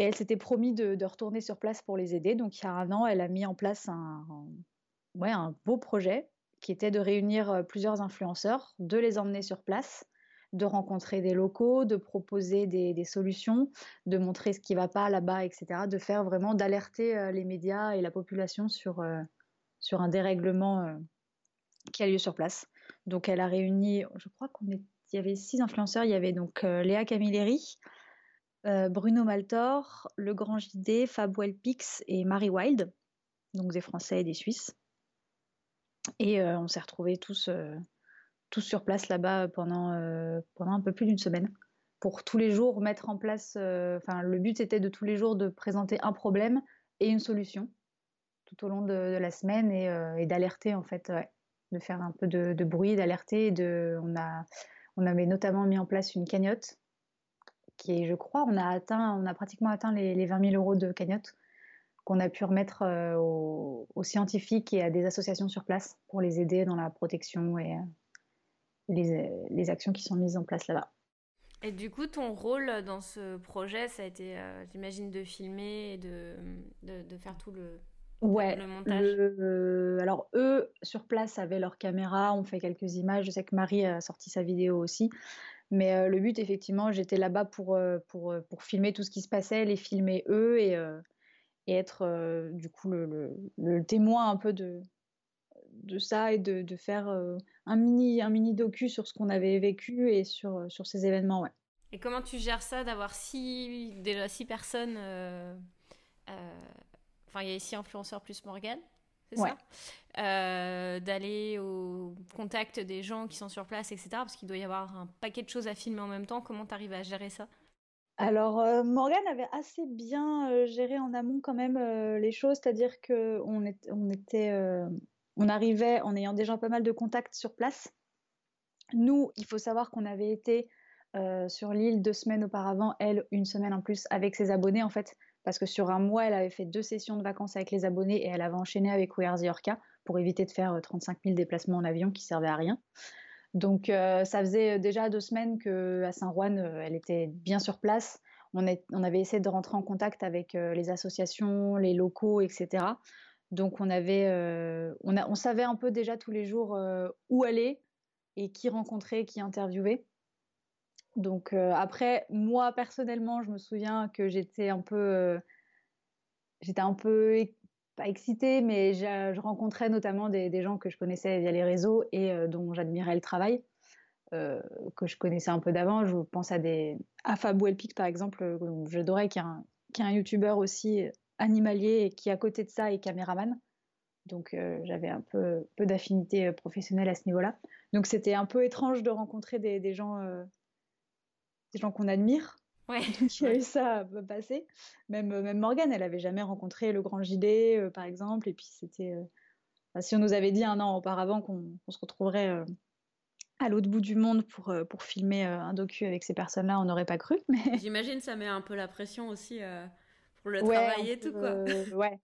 [SPEAKER 2] Et elle s'était promis de, retourner sur place pour les aider. Donc, il y a un an, elle a mis en place un, beau projet qui était de réunir euh, plusieurs influenceurs, de les emmener sur place, de rencontrer des locaux, de proposer des, solutions, de montrer ce qui ne va pas là-bas, etc. De faire vraiment, d'alerter euh, les médias et la population euh, sur un dérèglement qui a lieu sur place. Donc, elle a réuni, je crois qu'il y avait six influenceurs. Il y avait donc Léa Camilleri, Bruno Maltor, Le Grand JD, Fab Wellpix et Marie Wild, donc des Français et des Suisses. Et on s'est retrouvés tous, tous sur place là-bas pendant, pendant un peu plus d'une semaine pour tous les jours mettre en place. Enfin, le but était de tous les jours de présenter un problème et une solution tout au long de, la semaine et, d'alerter en fait, de faire un peu de, bruit, d'alerter. On a, avait notamment mis en place une cagnotte qui est, je crois, on a atteint, on a pratiquement atteint les, les 20 000 euros de cagnotte qu'on a pu remettre euh, aux, scientifiques et à des associations sur place pour les aider dans la protection et euh, les, actions qui sont mises en place là-bas.
[SPEAKER 1] Et du coup, ton rôle dans ce projet, ça a été, euh, j'imagine, de filmer et de, faire tout le,
[SPEAKER 2] ouais, montage. alors, eux, sur place, avaient leur caméra, on fait quelques images. Je sais que Marie a sorti sa vidéo aussi. Mais le but, effectivement, j'étais là-bas pour, pour, pour filmer tout ce qui se passait, les filmer eux et, et être euh, du coup le, le, témoin un peu de, de ça et de, de faire euh, un, mini, un mini docu sur ce qu'on avait vécu et sur, euh, sur ces événements. Ouais.
[SPEAKER 1] Et comment tu gères ça d'avoir six, déjà six personnes Enfin, il y a six influenceurs plus Morgan, c'est ça D'aller au contact des gens qui sont sur place, etc. Parce qu'il doit y avoir un paquet de choses à filmer en même temps. Comment tu arrives à gérer ça?
[SPEAKER 2] Alors, euh, Morgane avait assez bien euh, géré en amont quand même euh, les choses, c'est-à-dire qu'on on était, on arrivait en ayant déjà pas mal de contacts sur place. Nous, il faut savoir qu'on avait été sur l'île deux semaines auparavant, elle une semaine en plus avec ses abonnés en fait, parce que sur un mois, elle avait fait deux sessions de vacances avec les abonnés et elle avait enchaîné avec We Are pour éviter de faire 35 000 déplacements en avion qui servaient à rien. Donc euh, ça faisait déjà deux semaines qu'à Saint-Rouen, euh, elle était bien sur place. On, avait essayé de rentrer en contact avec euh, les associations, les locaux, etc. Donc on on, savait un peu déjà tous les jours où aller et qui rencontrer, qui interviewer. Donc après, moi personnellement, je me souviens que j'étais un peu, j'étais un peu pas excitée, mais je, rencontrais notamment des, gens que je connaissais via les réseaux et euh, dont j'admirais le travail, euh, que je connaissais un peu d'avant. Je pense à des à Fab par exemple, euh, j'adorais, qui est un, qui est un youtubeur aussi animalier et qui à côté de ça est caméraman. Donc j'avais un peu, peu d'affinité professionnelle à ce niveau-là. Donc c'était un peu étrange de rencontrer des gens, des gens qu'on admire
[SPEAKER 1] Ouais. [LAUGHS]
[SPEAKER 2] Donc il y a eu ça à passer. Même, euh, même Morgane, elle avait jamais rencontré le grand JD, euh, par exemple. Et puis c'était. Euh, si on nous avait dit un an auparavant qu'on se retrouverait à l'autre bout du monde pour, pour filmer un docu avec ces personnes-là, on n'aurait pas cru. [LAUGHS] Mais...
[SPEAKER 1] J'imagine ça met un peu la pression aussi pour le travail et tout, quoi.
[SPEAKER 2] ouais.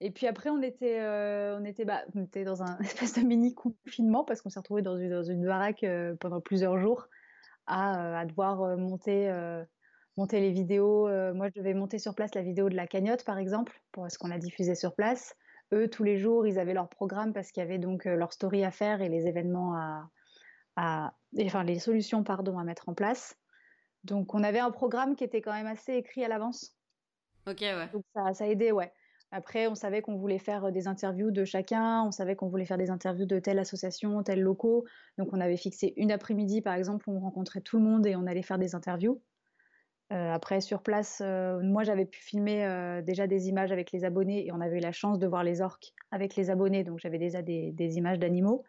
[SPEAKER 2] Et puis après, on était, on, était, bah, on était dans un [LAUGHS] espèce de mini confinement parce qu'on s'est retrouvé dans une, dans une baraque pendant plusieurs jours à, à devoir monter monter les vidéos. Euh, moi, je devais monter sur place la vidéo de la cagnotte, par exemple, pour ce qu'on a diffusé sur place. Eux, tous les jours, ils avaient leur programme parce qu'il y avait donc euh, leur story à faire et les événements à, à enfin les solutions pardon à mettre en place. Donc, on avait un programme qui était quand même assez écrit à l'avance.
[SPEAKER 1] Ok, ouais.
[SPEAKER 2] Donc ça, ça aidait, ouais. Après, on savait qu'on voulait faire des interviews de chacun, on savait qu'on voulait faire des interviews de telle association, tel locaux. Donc, on avait fixé une après-midi, par exemple, où on rencontrait tout le monde et on allait faire des interviews. Euh, après, sur place, euh, moi, j'avais pu filmer euh, déjà des images avec les abonnés et on avait eu la chance de voir les orques avec les abonnés, donc j'avais déjà des, images d'animaux.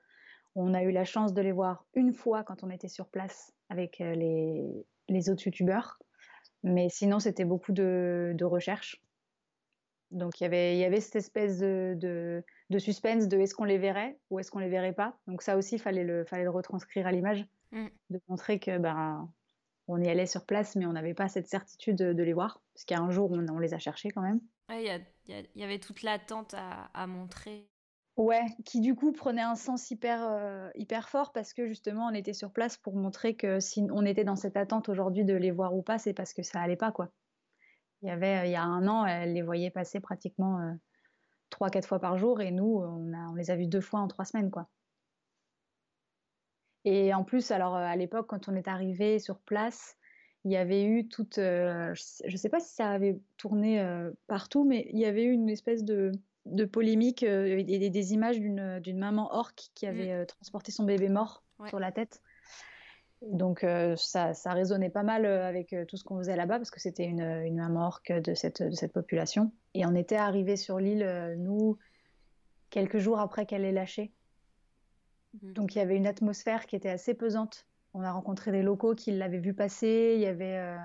[SPEAKER 2] On a eu la chance de les voir une fois quand on était sur place avec les, autres youtubeurs, mais sinon, c'était beaucoup de, recherches. Donc il y avait, il y avait cette espèce de, de, suspense de est-ce qu'on les verrait ou est-ce qu'on les verrait pas. Donc ça aussi, il fallait le, fallait le retranscrire à l'image, mm. de montrer que ben, on y allait sur place, mais on n'avait pas cette certitude de, les voir, parce qu'il y a un jour on, les a cherchés quand même.
[SPEAKER 1] Il y, avait toute l'attente à, à, montrer.
[SPEAKER 2] Ouais, qui du coup prenait un sens hyper, euh, hyper fort parce que justement on était sur place pour montrer que si on était dans cette attente aujourd'hui de les voir ou pas, c'est parce que ça allait pas quoi. Il y avait il y a un an, elle les voyait passer pratiquement euh, trois, quatre fois par jour et nous on, a, on les a vus deux fois en trois semaines quoi. Et en plus, alors à l'époque, quand on est arrivé sur place, il y avait eu toute, euh, je ne sais pas si ça avait tourné partout, mais il y avait eu une espèce de de polémique euh, et des, images d'une maman orque qui avait mm. euh, transporté son bébé mort sur la tête. Donc euh, ça, ça, résonnait pas mal avec tout ce qu'on faisait là-bas parce que c'était une, une, maman orque de cette, de cette population. Et on était arrivé sur l'île, nous, quelques jours après qu'elle ait lâché. Mm. Donc il y avait une atmosphère qui était assez pesante. On a rencontré des locaux qui l'avaient vu passer. Il y avait,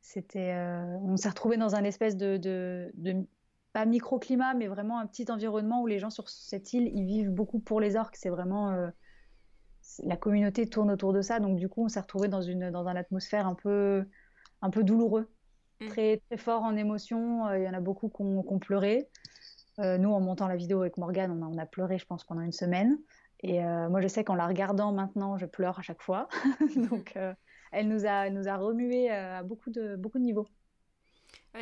[SPEAKER 2] c'était, on s'est retrouvé dans un espèce de, de, de pas microclimat, mais vraiment un petit environnement où les gens sur cette île, ils vivent beaucoup pour les orques. C'est vraiment euh, la communauté tourne autour de ça, donc du coup, on s'est retrouvé dans une dans une atmosphère un peu un peu douloureux, mm. très très fort en émotion. Euh, il y en a beaucoup qui ont, pleuré. Euh, nous, en montant la vidéo avec Morgane, on a, on a pleuré, je pense, pendant une semaine. Et moi, je sais qu'en la regardant maintenant, je pleure à chaque fois. [LAUGHS] donc, elle nous a nous a remué à beaucoup de beaucoup de niveaux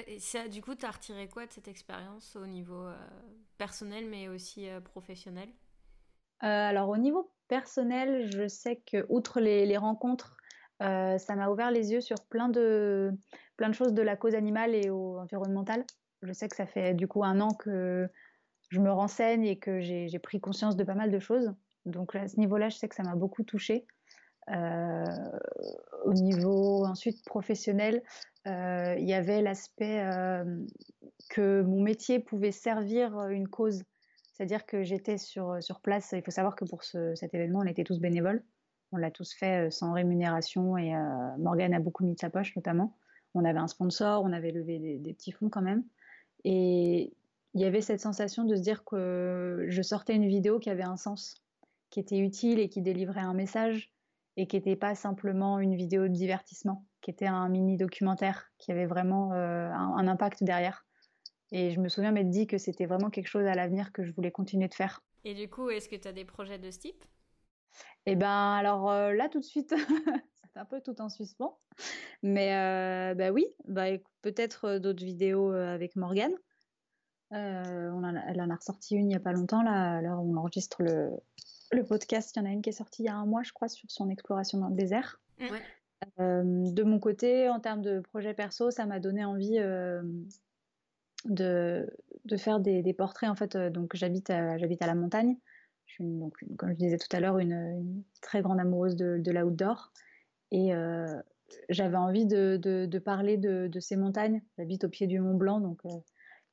[SPEAKER 1] et ça, du coup, tu as retiré quoi de cette expérience au niveau euh, personnel, mais aussi euh, professionnel?
[SPEAKER 2] Euh, Alors, au niveau personnel, je sais que, outre les, rencontres, ça m'a ouvert les yeux sur plein de, plein de choses de la cause animale et au environnemental. Je sais que ça fait du coup un an que je me renseigne et que j'ai pris conscience de pas mal de choses. Donc, à ce niveau-là, je sais que ça m'a beaucoup touchée. au niveau ensuite professionnel, euh, il y avait l'aspect euh, que mon métier pouvait servir euh, une cause. C'est-à-dire que j'étais sur, sur place. Il faut savoir que pour cet événement, on était tous bénévoles. On l'a tous fait sans rémunération et Morgane a beaucoup mis de sa poche notamment. On avait un sponsor, on avait levé des, petits fonds quand même. Et il y avait cette sensation de se dire que je sortais une vidéo qui avait un sens, qui était utile et qui délivrait un message et qui n'était pas simplement une vidéo de divertissement, qui était un mini documentaire qui avait vraiment euh, un, impact derrière. Et je me souviens m'être dit que c'était vraiment quelque chose à l'avenir que je voulais continuer de faire.
[SPEAKER 1] Et du coup, est-ce que tu as des projets de ce type?
[SPEAKER 2] Eh ben, alors euh, là, tout de suite, [LAUGHS] c'est un peu tout en suspens. Mais euh, bah oui, bah, peut-être d'autres vidéos avec Morgane. on elle en a ressorti une il n'y a pas longtemps, là, là on enregistre le, le podcast, il y en a une qui est sortie il y a un mois, je crois, sur son exploration dans le désert. Mm. Euh, de mon côté, en termes de projet perso, ça m'a donné envie euh, de, faire des, portraits. En fait, euh, donc j'habite à, j'habite à la montagne. Je suis, donc, comme je disais tout à l'heure, une, très grande amoureuse de, de l'outdoor. Et j'avais envie de, de parler de, ces montagnes. J'habite au pied du Mont Blanc, donc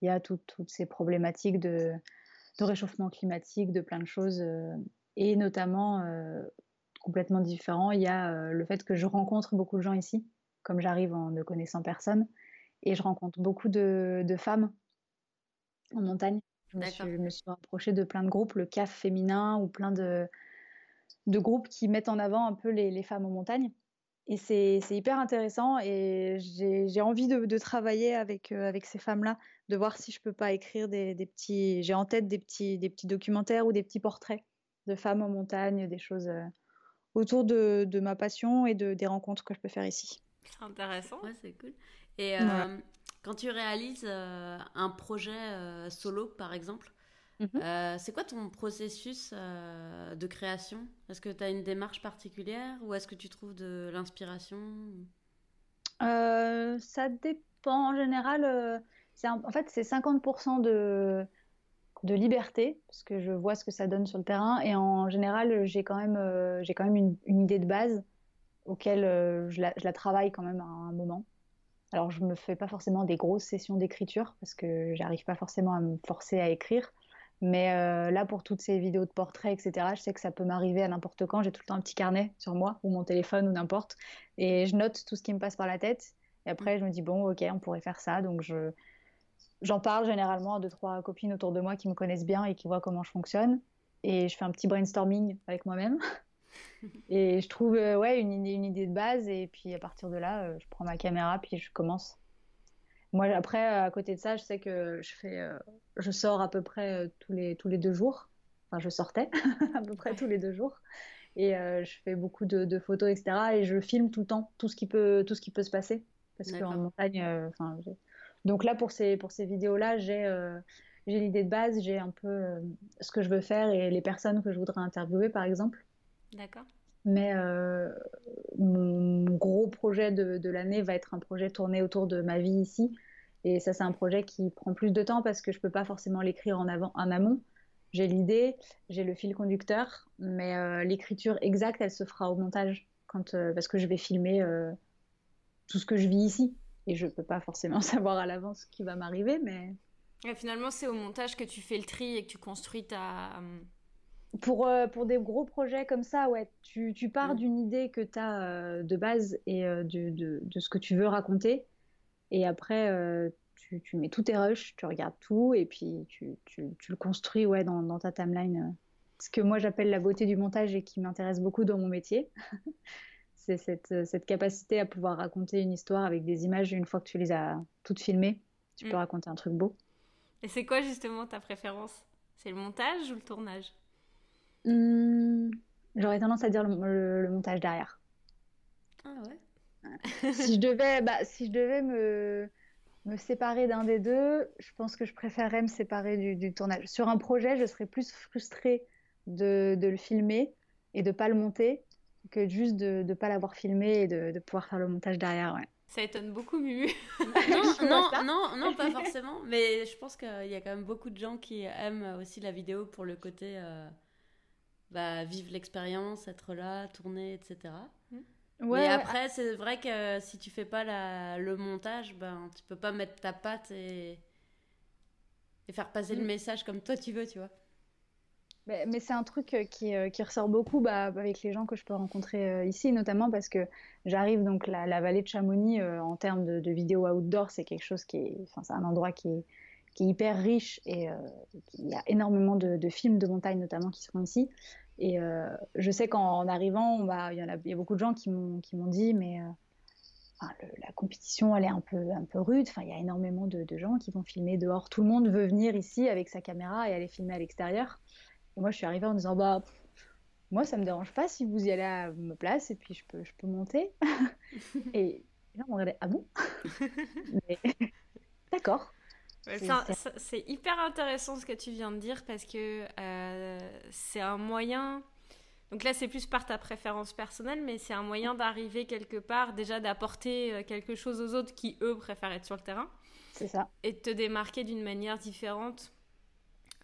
[SPEAKER 2] il y a toutes ces problématiques de, réchauffement climatique, de plein de choses et notamment, euh, complètement différent, il y a euh, le fait que je rencontre beaucoup de gens ici, comme j'arrive en ne connaissant personne. Et je rencontre beaucoup de, femmes en montagne. Je me, suis, rapprochée de plein de groupes, le CAF féminin ou plein de, de groupes qui mettent en avant un peu les, femmes en montagne. Et c'est hyper intéressant et j'ai envie de, travailler avec, euh, avec ces femmes-là, de voir si je peux pas écrire des, des petits... J'ai en tête des petits, des petits documentaires ou des petits portraits de femmes en montagne, des choses euh, autour de, de, ma passion et de, des rencontres que je peux faire ici.
[SPEAKER 1] C'est intéressant. Ouais, c'est cool. Et euh, quand tu réalises euh, un projet solo, par exemple, mhm. c'est quoi ton processus de création? Est-ce que tu as une démarche particulière ou est-ce que tu trouves de l'inspiration?
[SPEAKER 2] Ça dépend. En général, en fait, c'est 50% de, de liberté, parce que je vois ce que ça donne sur le terrain. Et en général, j'ai quand même, euh, j'ai quand même une, idée de base auquel euh, je, la, travaille quand même à un moment. Alors, je me fais pas forcément des grosses sessions d'écriture parce que j'arrive pas forcément à me forcer à écrire. Mais euh, là, pour toutes ces vidéos de portraits, etc., je sais que ça peut m'arriver à n'importe quand. J'ai tout le temps un petit carnet sur moi ou mon téléphone ou n'importe. Et je note tout ce qui me passe par la tête. Et après, je me dis, bon, ok, on pourrait faire ça. Donc, je, j'en parle généralement à deux, trois copines autour de moi qui me connaissent bien et qui voient comment je fonctionne. Et je fais un petit brainstorming avec moi-même. [LAUGHS] et je trouve ouais, une, une, idée de base. Et puis à partir de là, je prends ma caméra puis je commence. Moi, après, à côté de ça, je sais que je fais, je sors à peu près tous les, tous les deux jours. Enfin, je sortais [LAUGHS] à peu près tous les deux jours et euh, je fais beaucoup de, photos, etc. Et je filme tout le temps tout ce qui peut, tout ce qui peut se passer. Parce qu'en montagne, euh, enfin, donc là pour ces, pour ces vidéos-là, j'ai euh, j'ai l'idée de base, j'ai un peu ce que je veux faire et les personnes que je voudrais interviewer, par exemple.
[SPEAKER 1] D'accord.
[SPEAKER 2] Mais mon gros projet de, de l'année va être un projet tourné autour de ma vie ici. Et ça, c'est un projet qui prend plus de temps parce que je peux pas forcément l'écrire en, avant, en amont j'ai l'idée, j'ai le fil conducteur, mais euh, l'écriture exacte, elle se fera au montage, quand, euh, parce que je vais filmer euh, tout ce que je vis ici. Et je ne peux pas forcément [LAUGHS] savoir à l'avance ce qui va m'arriver, mais...
[SPEAKER 1] finalement, c'est au montage que tu fais le tri et que tu construis ta...
[SPEAKER 2] Pour, pour des gros projets comme ça, ouais, tu, tu pars mm. d'une idée que tu as de base et de, de, de, ce que tu veux raconter. Et après, tu, mets tous tes rushs, tu regardes tout et puis tu, le construis ouais, dans, ta timeline. Euh. Ce que moi j'appelle la beauté du montage et qui m'intéresse beaucoup dans mon métier. [LAUGHS] c'est cette, cette, capacité à pouvoir raconter une histoire avec des images une fois que tu les as toutes filmées. Tu peux mm. raconter un truc beau.
[SPEAKER 1] Et c'est quoi justement ta préférence? C'est le montage ou le tournage?
[SPEAKER 2] Mmh, J'aurais tendance à dire le, montage derrière.
[SPEAKER 1] Ah ouais
[SPEAKER 2] si je devais, bah, si je devais me, me séparer d'un des deux, je pense que je préférerais me séparer du, tournage. Sur un projet, je serais plus frustrée de, le filmer et de pas le monter que juste de ne pas l'avoir filmé et de, pouvoir faire le montage derrière. Ouais.
[SPEAKER 1] Ça étonne beaucoup, Mumu. [LAUGHS] non, non, non, pas forcément. Mais je pense qu'il y a quand même beaucoup de gens qui aiment aussi la vidéo pour le côté euh, bah, vivre l'expérience, être là, tourner, etc. Mais après, c'est vrai que si tu fais pas la, le montage, ben, tu peux pas mettre ta patte et, et faire passer le mm. message comme toi tu veux, tu vois.
[SPEAKER 2] Mais, c'est un truc euh, qui, euh, qui ressort beaucoup bah, avec les gens que je peux rencontrer euh, ici, notamment parce que j'arrive donc la, la, vallée de Chamonix en termes de, de vidéo outdoor, c'est quelque chose qui est, enfin, c'est un endroit qui est, qui est hyper riche et il y a énormément de, de, films de montagne notamment qui se font ici. Et euh, je sais qu'en arrivant, il y, a, y a beaucoup de gens qui m'ont dit, mais euh, la compétition, elle est un peu, un peu rude. Enfin, il y a énormément de, gens qui vont filmer dehors. Tout le monde veut venir ici avec sa caméra et aller filmer à l'extérieur. Et moi, je suis arrivée en disant, bah, moi, ça me dérange pas si vous y allez à ma place et puis je peux, je peux monter. [LAUGHS] et là, on regardait, ah bon? [LAUGHS] D'accord.
[SPEAKER 1] C'est hyper intéressant ce que tu viens de dire parce que euh, c'est un moyen. Donc là, c'est plus par ta préférence personnelle, mais c'est un moyen d'arriver quelque part, déjà d'apporter euh, quelque chose aux autres qui, eux, préfèrent être sur le terrain.
[SPEAKER 2] C'est ça.
[SPEAKER 1] Et de te démarquer d'une manière différente.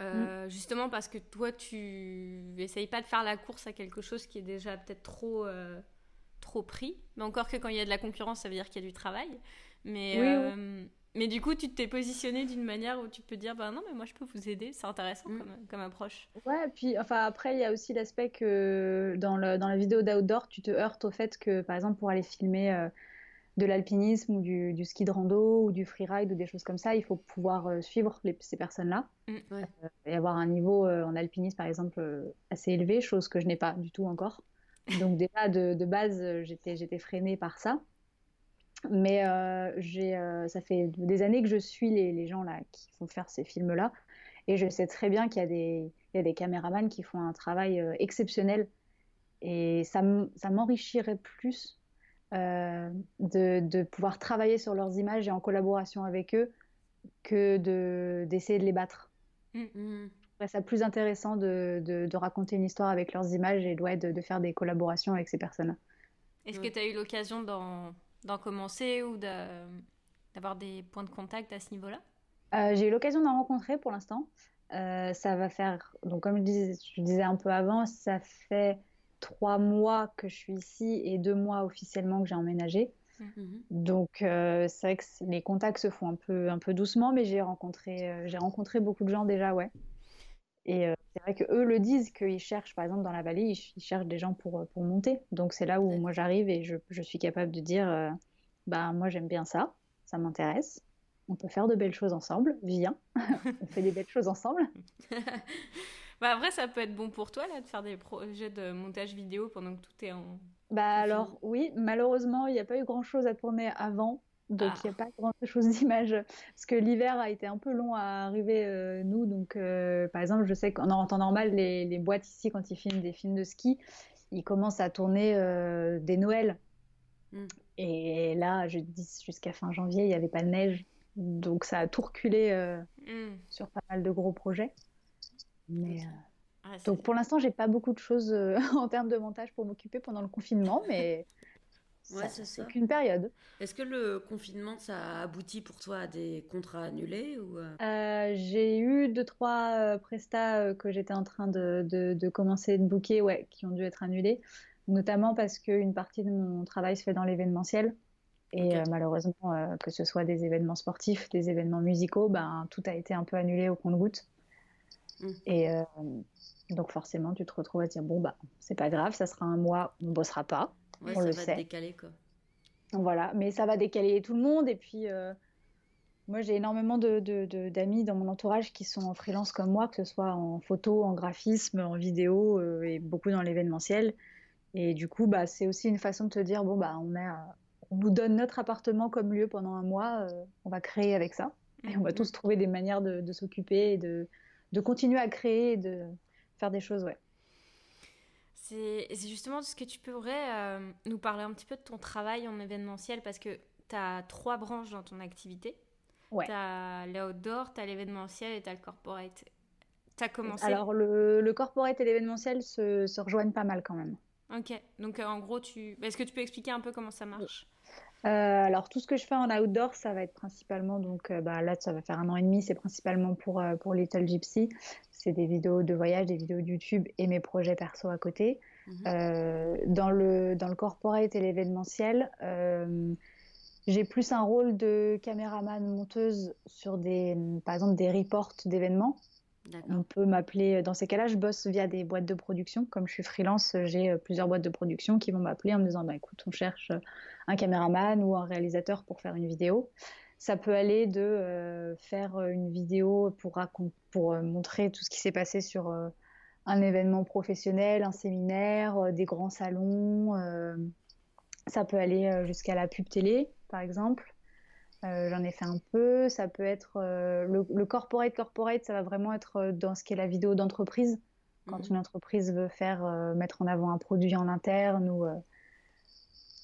[SPEAKER 1] Euh, mm. Justement parce que toi, tu essayes pas de faire la course à quelque chose qui est déjà peut-être trop, trop pris. Mais encore que quand il y a de la concurrence, ça veut dire qu'il y a du travail. Mais. Oui, mais du coup, tu t'es positionné d'une manière où tu peux dire, bah non, mais moi je peux vous aider, c'est intéressant mm. comme, comme, approche.
[SPEAKER 2] Ouais, puis enfin après, il y a aussi l'aspect que dans, le, dans la vidéo d'outdoor, tu te heurtes au fait que, par exemple, pour aller filmer euh, de l'alpinisme ou du, du, ski de rando ou du freeride ou des choses comme ça, il faut pouvoir euh, suivre ces personnes-là mm, euh, et avoir un niveau en alpinisme, par exemple, assez élevé, chose que je n'ai pas du tout encore. [LAUGHS] Donc déjà, de, de base, j'étais freinée par ça. Mais euh, j'ai, euh, ça fait des années que je suis les, les, gens là qui font faire ces films-là. Et je sais très bien qu'il y a des, il y a des caméramans qui font un travail euh, exceptionnel. Et ça m'enrichirait plus de, de, pouvoir travailler sur leurs images et en collaboration avec eux que de, d'essayer de les battre. Mm. Mm. Je ça plus intéressant de, de, raconter une histoire avec leurs images et de, de faire des collaborations avec ces personnes-là.
[SPEAKER 1] Est-ce que tu as eu l'occasion dans d'en commencer ou d'avoir des points de contact à ce niveau-là?
[SPEAKER 2] Euh, J'ai eu l'occasion d'en rencontrer pour l'instant. Euh, ça va faire, donc comme je disais, je disais un peu avant, ça fait trois mois que je suis ici et deux mois officiellement que j'ai emménagé. Mhm. Donc euh, c'est vrai que les contacts se font un peu, un peu doucement, mais j'ai rencontré, j'ai rencontré beaucoup de gens déjà, ouais. Et c'est vrai que eux le disent qu'ils cherchent, par exemple dans la vallée, ils, cherchent des gens pour, pour monter. Donc c'est là où moi j'arrive et je, je, suis capable de dire, euh, bah moi j'aime bien ça, ça m'intéresse. on peut faire de belles choses ensemble, viens, [LAUGHS] on fait des belles choses ensemble. [LAUGHS]
[SPEAKER 1] bah après, ça peut être bon pour toi là de faire des projets de montage vidéo pendant que tout est en.
[SPEAKER 2] Bah alors oui, malheureusement, il n'y a pas eu grand chose à tourner avant. Donc il n'y a ah. pas grand chose d'image parce que l'hiver a été un peu long à arriver euh, nous. Donc euh, par exemple, je sais qu'en temps normal, les, les, boîtes ici quand ils filment des films de ski, ils commencent à tourner euh, des Noëls. Mm. Et là, je dis jusqu'à fin janvier, il n'y avait pas de neige. Donc ça a tout reculé euh, mm. sur pas mal de gros projets. Mais, euh, donc pour l'instant, j'ai pas beaucoup de choses euh, [LAUGHS] en termes de montage pour m'occuper pendant le confinement, mais ouais, c'est qu'une période.
[SPEAKER 4] Est-ce que le confinement, ça a abouti pour toi à des contrats annulés ou
[SPEAKER 2] J'ai eu deux, trois prestats que j'étais en train de, de, de, commencer de booker, ouais, qui ont dû être annulés, notamment parce qu'une partie de mon travail se fait dans l'événementiel. Et euh, malheureusement, euh, que ce soit des événements sportifs, des événements musicaux, ben, tout a été un peu annulé au compte-goutte. Mm. Et euh, donc forcément, tu te retrouves à dire, bon, bah, c'est pas grave, ça sera un mois, on bossera pas.
[SPEAKER 4] Ouais, on ça le va sait. décaler, quoi.
[SPEAKER 2] Voilà, mais ça va décaler tout le monde. Et puis, moi, j'ai énormément d'amis de, de, dans mon entourage qui sont en freelance comme moi, que ce soit en photo, en graphisme, en vidéo et beaucoup dans l'événementiel. Et du coup, bah, c'est aussi une façon de te dire, bon, bah, on a on nous donne notre appartement comme lieu pendant un mois, euh, on va créer avec ça. Et on va mhm. tous trouver des manières de, s'occuper et de, continuer à créer et de faire des choses, ouais.
[SPEAKER 1] C'est justement ce que tu pourrais euh, nous parler un petit peu de ton travail en événementiel parce que tu as trois branches dans ton activité. Ouais. Tu as l'outdoor, tu as l'événementiel et tu as le corporate. Tu as commencé?
[SPEAKER 2] Alors, le, corporate et l'événementiel se, se, rejoignent pas mal quand même.
[SPEAKER 1] Ok, donc euh, en gros, tu... est-ce que tu peux expliquer un peu comment ça marche?
[SPEAKER 2] Euh, alors tout ce que je fais en outdoor, ça va être principalement donc euh, bah, là ça va faire un an et demi, c'est principalement pour euh, pour Little Gypsy. C'est des vidéos de voyage, des vidéos de YouTube et mes projets perso à côté. Mhm. dans le dans le corporate et l'événementiel, j'ai plus un rôle de caméraman monteuse sur des par exemple des reports d'événements. On peut m'appeler, dans ces cas-là, je bosse via des boîtes de production. Comme je suis freelance, j'ai plusieurs boîtes de production qui vont m'appeler en me disant bah, écoute, on cherche un caméraman ou un réalisateur pour faire une vidéo. Ça peut aller de euh, faire une vidéo pour, pour euh, montrer tout ce qui s'est passé sur euh, un événement professionnel, un séminaire, des grands salons. ça peut aller jusqu'à la pub télé, par exemple. J'en ai fait un peu. Ça peut être le, le, corporate corporate, ça va vraiment être dans ce qui est la vidéo d'entreprise. Quand mhm. une entreprise veut faire mettre en avant un produit en interne ou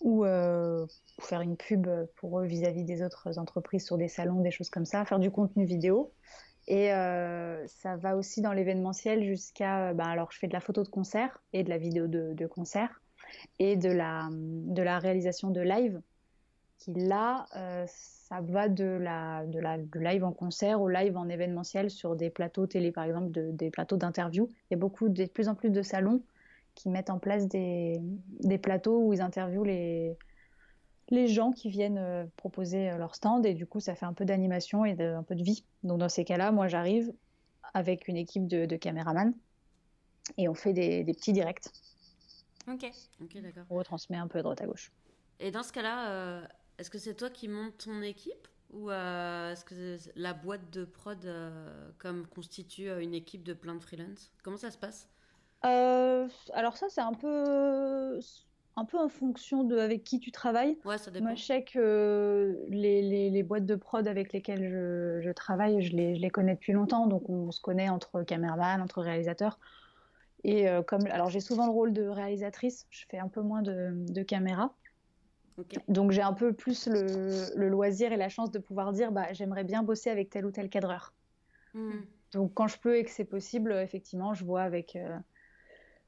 [SPEAKER 2] ou euh, faire une pub pour eux vis-à-vis des autres entreprises sur des salons, des choses comme ça, faire du contenu vidéo. Et euh, ça va aussi dans l'événementiel jusqu'à, bah, alors je fais de la photo de concert et de la vidéo de, concert et de la, de la réalisation de live, qui là, euh, ça va de la, de la live en concert au live en événementiel sur des plateaux télé, par exemple, des plateaux d'interview. Il y a beaucoup, de plus en plus de salons qui mettent en place des, des plateaux où ils interviewent les, les gens qui viennent euh, proposer euh, leur stand et du coup ça fait un peu d'animation et un peu de vie. Donc dans ces cas-là, moi j'arrive avec une équipe de, de caméramans et on fait des, des, petits directs.
[SPEAKER 1] Ok.
[SPEAKER 4] Ok, d'accord.
[SPEAKER 2] On retransmet un peu de droite à gauche.
[SPEAKER 4] Et dans ce cas-là, euh, est-ce que c'est toi qui montes ton équipe ou est-ce que la boîte de prod comme constitue une équipe de plein de freelance? Comment ça se passe?
[SPEAKER 2] Euh, alors ça, c'est un peu, un peu en fonction de avec qui tu travailles.
[SPEAKER 4] Ouais, ça dépend.
[SPEAKER 2] Moi, je sais que les, les, boîtes de prod avec lesquelles je, je travaille, je les, je les, connais depuis longtemps, donc on se connaît entre caméraman, entre réalisateurs. Et euh, comme, alors j'ai souvent le rôle de réalisatrice, je fais un peu moins de, de caméra. Donc j'ai un peu plus le, le, loisir et la chance de pouvoir dire, bah, j'aimerais bien bosser avec tel ou tel cadreur. Hmm. Donc quand je peux et que c'est possible, effectivement, je vois avec, euh,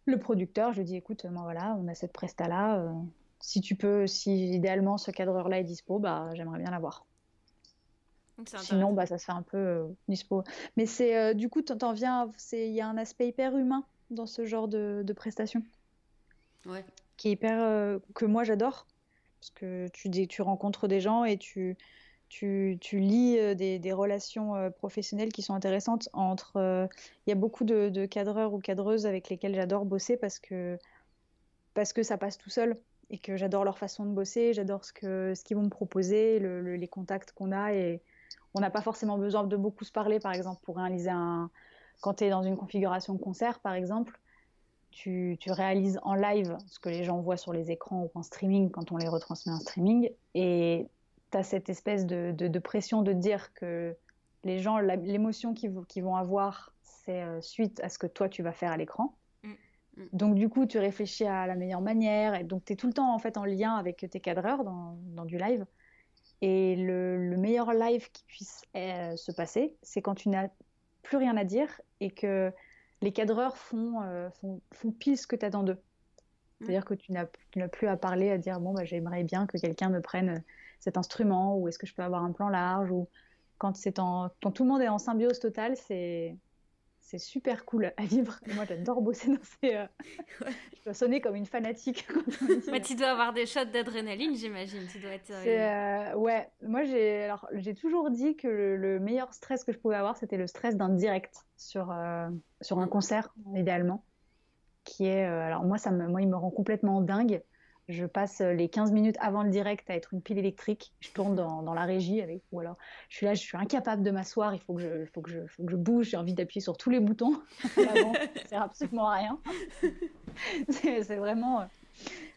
[SPEAKER 2] le producteur, je lui dis écoute, moi voilà, on a cette presta là. Euh, si tu peux, si idéalement ce cadreur-là est dispo, bah j'aimerais bien l'avoir. Sinon, bah ça se fait un peu euh, dispo. Mais c'est euh, du coup, t'en viens, il y a un aspect hyper humain dans ce genre de, de prestations.
[SPEAKER 4] Ouais.
[SPEAKER 2] Qui est hyper que moi j'adore parce que tu tu rencontres des gens et tu lis euh, des, relations euh, professionnelles qui sont intéressantes entre. Euh, il y a beaucoup de, cadreurs ou cadreuses avec lesquels j'adore bosser parce que, parce que ça passe tout seul et que j'adore leur façon de bosser, j'adore ce qu'ils ce vont me proposer, le, les contacts qu'on a et on n'a pas forcément besoin de beaucoup se parler, par exemple, pour réaliser un. Quand tu es dans une configuration concert, par exemple, tu, tu, réalises en live ce que les gens voient sur les écrans ou en streaming quand on les retransmet en streaming. Et tu as cette espèce de, de, de, pression de dire que les gens, l'émotion qu'ils qu vont avoir, c'est euh, suite à ce que toi tu vas faire à l'écran. Mm. Donc du coup, tu réfléchis à la meilleure manière et donc tu es tout le temps en fait en lien avec tes cadreurs dans, dans du live. Et le, le, meilleur live qui puisse euh, se passer, c'est quand tu n'as plus rien à dire et que les cadreurs font, euh, font, font, pile ce que tu attends d'eux. Mm. C'est-à-dire que tu n'as plus à parler, à dire bon, bah, j'aimerais bien que quelqu'un me prenne cet instrument ou est-ce que je peux avoir un plan large ou quand, c'est en, quand tout le monde est en symbiose totale, c'est, c'est super cool à vivre. moi, j'adore bosser dans ces. Euh... [LAUGHS] Je dois sonner comme une fanatique. [LAUGHS]
[SPEAKER 1] Mais tu dois avoir des shots d'adrénaline, j'imagine. Tu dois être.
[SPEAKER 2] Euh, euh... Ouais, moi, j'ai, alors, j'ai toujours dit que le, le, meilleur stress que je pouvais avoir, c'était le stress d'un direct sur, euh, sur un concert, idéalement. Qui est. Euh, alors, moi, ça me, moi, il me rend complètement dingue. Je passe les 15 minutes avant le direct à être une pile électrique. Je tourne dans, dans la régie avec, ou alors je suis là, je suis incapable de m'asseoir. Il faut que je, faut que je, faut que je bouge. J'ai envie d'appuyer sur tous les boutons. [LAUGHS] Avant, ça sert absolument à rien. [LAUGHS] c'est vraiment.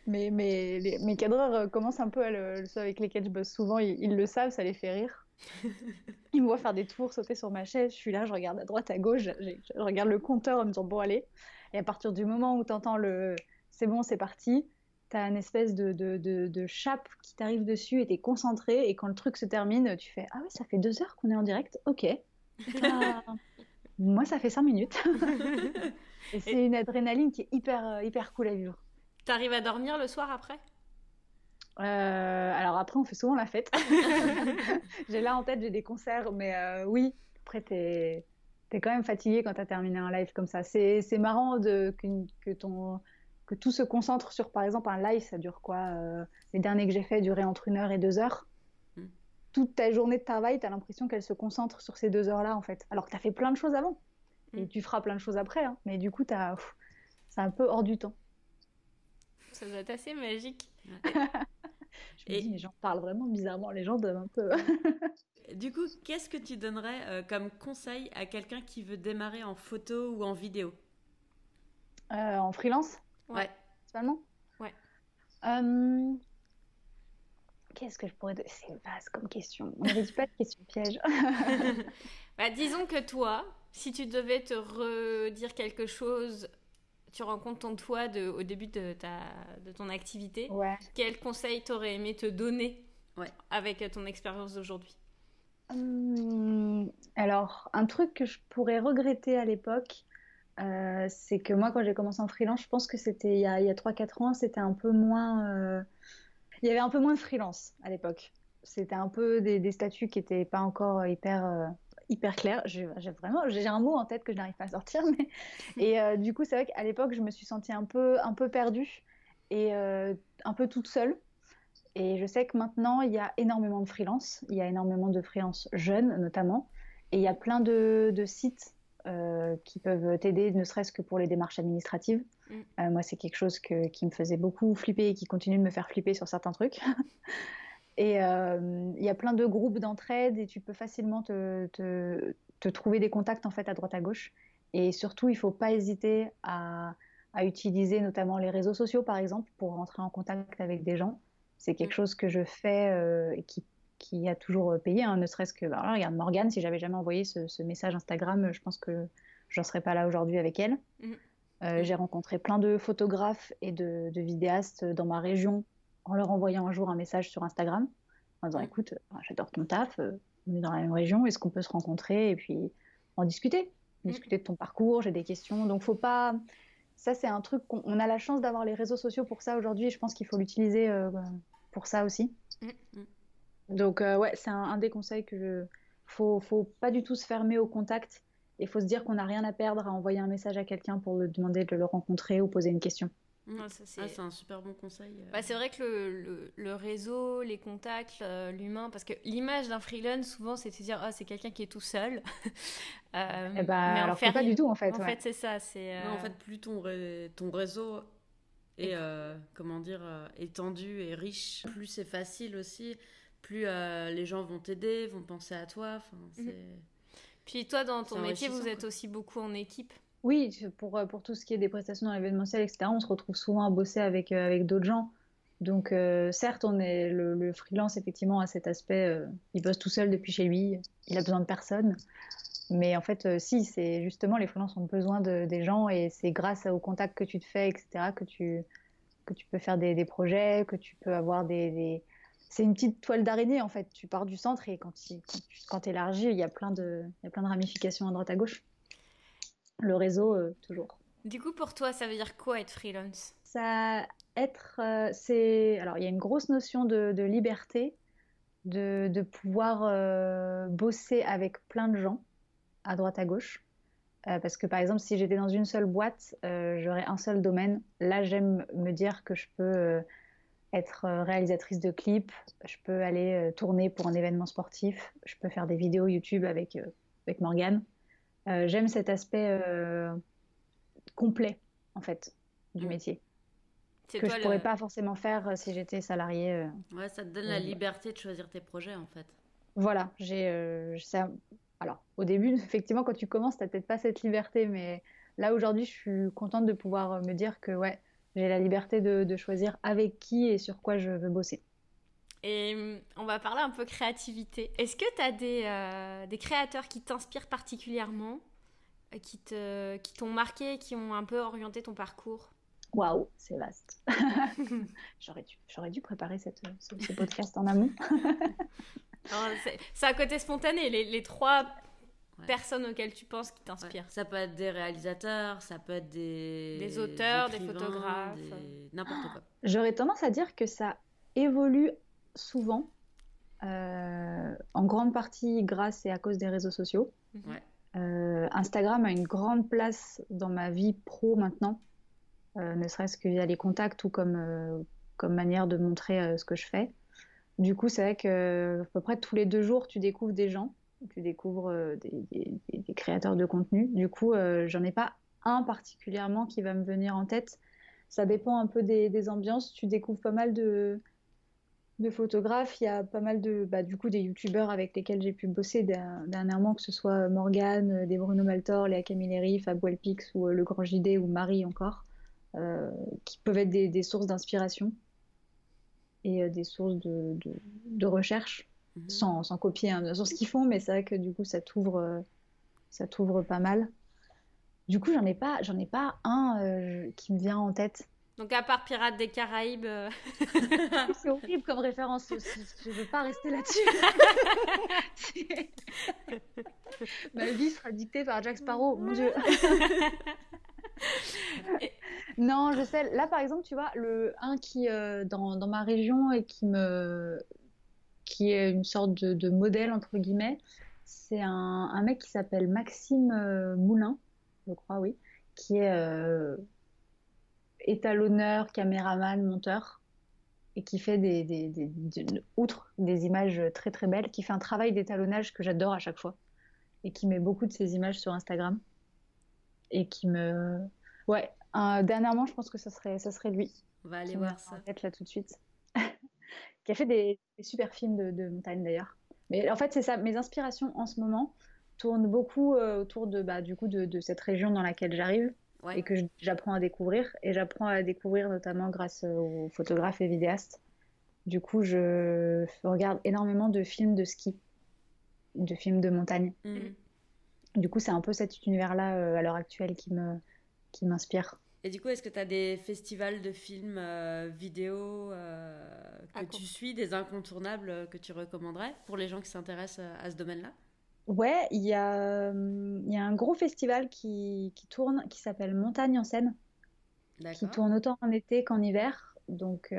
[SPEAKER 2] Mais, mais les, mes cadreurs commencent un peu à le, avec lesquels je bosse souvent, ils, ils, le savent, ça les fait rire. Ils me voient faire des tours, sauter sur ma chaise. Je suis là, je regarde à droite, à gauche, je, je regarde le compteur en me disant bon allez. Et à partir du moment où tu entends le c'est bon, c'est parti, tu as une espèce de, de, de, de chape qui t'arrive dessus et tu es concentré. Et quand le truc se termine, tu fais Ah ouais, ça fait deux heures qu'on est en direct Ok. Ah, [LAUGHS] moi, ça fait cinq minutes. [LAUGHS] et c'est une adrénaline qui est hyper, hyper cool à vivre.
[SPEAKER 1] T'arrives à dormir le soir après?
[SPEAKER 2] Euh, Alors après, on fait souvent la fête. [LAUGHS] j'ai là en tête, j'ai des concerts, mais euh, oui, après, t'es es quand même fatigué quand t'as terminé un live comme ça. C'est marrant de, que, que ton que tout se concentre sur, par exemple, un live, ça dure quoi euh, Les derniers que j'ai fait duraient entre une heure et deux heures. Mm. Toute ta journée de travail, tu as l'impression qu'elle se concentre sur ces deux heures-là, en fait. Alors que tu as fait plein de choses avant. Mm. Et tu feras plein de choses après. Hein. Mais du coup, c'est un peu hors du temps.
[SPEAKER 1] Ça doit être assez magique. [LAUGHS]
[SPEAKER 2] Je me et... dis, les gens parlent vraiment bizarrement. Les gens doivent un peu. [LAUGHS]
[SPEAKER 4] du coup, qu'est-ce que tu donnerais euh, comme conseil à quelqu'un qui veut démarrer en photo ou en vidéo?
[SPEAKER 2] Euh, En freelance?
[SPEAKER 4] Ouais.
[SPEAKER 2] Principalement?
[SPEAKER 1] Ouais.
[SPEAKER 2] Euh... Qu'est-ce que je pourrais. C'est vaste comme question. On n'avait pas de question piège. [LAUGHS]
[SPEAKER 1] bah, disons que toi, si tu devais te redire quelque chose, tu rencontres ton toi de, au début de, ta, de ton activité,
[SPEAKER 2] ouais.
[SPEAKER 1] quel conseil t'aurais aimé te donner
[SPEAKER 4] ouais.
[SPEAKER 1] avec ton expérience d'aujourd'hui?
[SPEAKER 2] Hum, Alors, un truc que je pourrais regretter à l'époque, euh, c'est que moi, quand j'ai commencé en freelance, je pense que c'était il y a, a 3-4 ans, c'était un peu moins. Euh... Il y avait un peu moins de freelance à l'époque. C'était un peu des, des, statuts qui n'étaient pas encore hyper, euh, hyper clairs. J'ai vraiment j'ai un mot en tête que je n'arrive pas à sortir. [LAUGHS] Mais... [LAUGHS] Et euh, du coup, c'est vrai qu'à l'époque, je me suis sentie un peu, un peu perdue et euh, un peu toute seule. Et je sais que maintenant, il y a énormément de freelance. Il y a énormément de freelance jeunes, notamment. Et il y a plein de, de sites euh, qui peuvent t'aider, ne serait-ce que pour les démarches administratives. Mm. Moi, c'est quelque chose que, qui me faisait beaucoup flipper et qui continue de me faire flipper sur certains trucs. [LAUGHS] et il y a plein de groupes d'entraide et tu peux facilement te, te, te, trouver des contacts en fait à droite à gauche. Et surtout, il ne faut pas hésiter à, à, utiliser notamment les réseaux sociaux, par exemple, pour rentrer en contact avec des gens. C'est quelque mm. chose que je fais et qui qui a toujours payé, hein, ne serait-ce que, bah, regarde Morgane, si j'avais jamais envoyé ce, ce, message Instagram, je pense que j'en serais pas là aujourd'hui avec elle. Mmh. Euh, j'ai rencontré plein de photographes et de, de, vidéastes dans ma région en leur envoyant un jour un message sur Instagram en disant écoute, j'adore ton taf, on est dans la même région, est-ce qu'on peut se rencontrer et puis en discuter, mmh. discuter de ton parcours, j'ai des questions, donc faut pas ça c'est un truc qu'on on a la chance d'avoir les réseaux sociaux pour ça aujourd'hui, je pense qu'il faut l'utiliser euh, pour ça aussi. Donc euh, ouais, c'est un, un, des conseils que je... Faut, faut pas du tout se fermer au contact et faut se dire qu'on n'a rien à perdre à envoyer un message à quelqu'un pour lui demander de le rencontrer ou poser une question.
[SPEAKER 4] Ah, c'est ah, un super bon conseil. euh...
[SPEAKER 1] bah, c'est vrai que le, le, le, réseau, les contacts, euh, l'humain, parce que l'image d'un freelance, souvent, c'est de se dire, ah, c'est quelqu'un qui est tout seul. [LAUGHS]
[SPEAKER 2] euh, eh bah, mais alors, fait, pas du tout, en fait.
[SPEAKER 1] En
[SPEAKER 2] ouais.
[SPEAKER 1] fait, c'est ça. c'est
[SPEAKER 4] non, en fait, plus ton, ré... ton réseau est, euh, comment dire, étendu et riche, plus c'est facile aussi plus les gens vont t'aider, vont penser à toi. Mhm.
[SPEAKER 1] Puis toi, dans ton métier, vous êtes aussi beaucoup en équipe
[SPEAKER 2] Oui, pour, pour tout ce qui est des prestations dans l'événementiel, etc., on se retrouve souvent à bosser avec, avec d'autres gens. Donc, certes, on est le, freelance, effectivement, a cet aspect, il bosse tout seul depuis chez lui, il a besoin de personne. Mais en fait, euh, si, c'est justement, les freelances ont besoin de, des gens et c'est grâce au contact que tu te fais, etc., que tu, que tu peux faire des, projets, que tu peux avoir des. C'est une petite toile d'araignée, en fait. Tu pars du centre et quand tu élargis, il y, a plein de, il y a plein de ramifications à droite à gauche. Le réseau, euh, toujours.
[SPEAKER 1] Du coup, pour toi, ça veut dire quoi être freelance?
[SPEAKER 2] Ça, être. Euh, c'est. Alors, il y a une grosse notion de, de liberté, de, de pouvoir bosser avec plein de gens à droite à gauche. Euh, parce que par exemple, si j'étais dans une seule boîte, euh, j'aurais un seul domaine. Là, j'aime me dire que je peux euh, être réalisatrice de clips, je peux aller tourner pour un événement sportif, je peux faire des vidéos YouTube avec, avec Morgane. J'aime cet aspect complet, en fait, du mm. métier. Que je ne pourrais pas forcément faire si j'étais salariée.
[SPEAKER 4] Ouais, ça te donne la liberté de choisir tes projets, en fait.
[SPEAKER 2] Voilà, j'ai, ça, alors, au début, [LAUGHS] effectivement, quand tu commences, tu n'as peut-être pas cette liberté, mais là, aujourd'hui, je suis contente de pouvoir euh, me dire que ouais, j'ai la liberté de, choisir avec qui et sur quoi je veux bosser.
[SPEAKER 1] Et hum, on va parler un peu créativité. Est-ce que tu as des, euh, des, créateurs qui t'inspirent particulièrement, euh, qui t'ont qui marqué, qui ont un peu orienté ton parcours?
[SPEAKER 2] Waouh, c'est vaste. [LAUGHS] j'aurais, dû, j'aurais dû préparer cette, ce, podcast en amont. [LAUGHS]
[SPEAKER 1] c'est à côté spontané, les, les trois personnes auxquelles tu penses qui t'inspirent.
[SPEAKER 4] Ça peut être des réalisateurs, ça peut être des...
[SPEAKER 1] Des auteurs, des, photographes.
[SPEAKER 4] N'importe quoi.
[SPEAKER 2] J'aurais tendance à dire que ça évolue souvent, euh, en grande partie grâce et à cause des réseaux sociaux. Mhm. Euh, Instagram a une grande place dans ma vie pro maintenant, euh, ne serait-ce qu'il y a les contacts ou comme, comme manière de montrer ce que je fais. Du coup, c'est vrai que à peu près tous les deux jours, tu découvres des gens, tu découvres des, créateurs de contenu. Du coup, euh, j'en ai pas un particulièrement qui va me venir en tête. Ça dépend un peu des, ambiances. Tu découvres pas mal de, de photographes. Il y a pas mal de, bah, du coup, des youtubeurs avec lesquels j'ai pu bosser dernièrement, que ce soit Morgane, euh, des Bruno Maltor, Léa Camilleri, Fab Wellpix ou Le Grand JD ou Marie encore, qui peuvent être des sources d'inspiration et euh, des sources de, de, recherche, mhm. sans, sans, copier hein, sur ce qu'ils font, mais c'est vrai que du coup, ça t'ouvre, euh, ça t'ouvre pas mal. Du coup, j'en ai pas, j'en ai pas un euh, qui me vient en tête.
[SPEAKER 1] Donc à part Pirates des Caraïbes. [LAUGHS]
[SPEAKER 2] c'est horrible comme référence aussi. Je veux pas rester là-dessus. [LAUGHS] Ma vie sera dictée par Jack Sparrow. Mon Dieu. non, je sais. Là, par exemple, tu vois, le un qui euh, dans, dans, ma région et qui me qui est une sorte de, modèle entre guillemets, c'est un, un, mec qui s'appelle Maxime euh, Moulin, je crois, oui, qui est euh, étalonneur, caméraman, monteur et qui fait des, des, des, outre des images très très belles, qui fait un travail d'étalonnage que j'adore à chaque fois et qui met beaucoup de ses images sur Instagram et qui me. Ouais, dernièrement, je pense que ça serait, ça serait lui.
[SPEAKER 4] On va aller voir ça.
[SPEAKER 2] Là tout de suite. [LAUGHS] qui a fait des, super films de, montagne d'ailleurs. Mais en fait, c'est ça. Mes inspirations en ce moment tournent beaucoup euh, autour de, bah, du coup, de, cette région dans laquelle j'arrive et que j'apprends à découvrir. Et j'apprends à découvrir notamment grâce aux photographes et vidéastes. Du coup, je regarde énormément de films de ski, de films de montagne. Mhm. Du coup, c'est un peu cet univers-là euh, à l'heure actuelle qui me qui m'inspire.
[SPEAKER 4] Et du coup, est-ce que tu as des festivals de films euh, vidéo euh, que tu suis, des incontournables que tu recommanderais pour les gens qui s'intéressent à ce domaine-là?
[SPEAKER 2] Ouais, il y, a, y a un gros festival qui, qui tourne qui s'appelle Montagne en scène, qui tourne autant en été qu'en hiver, donc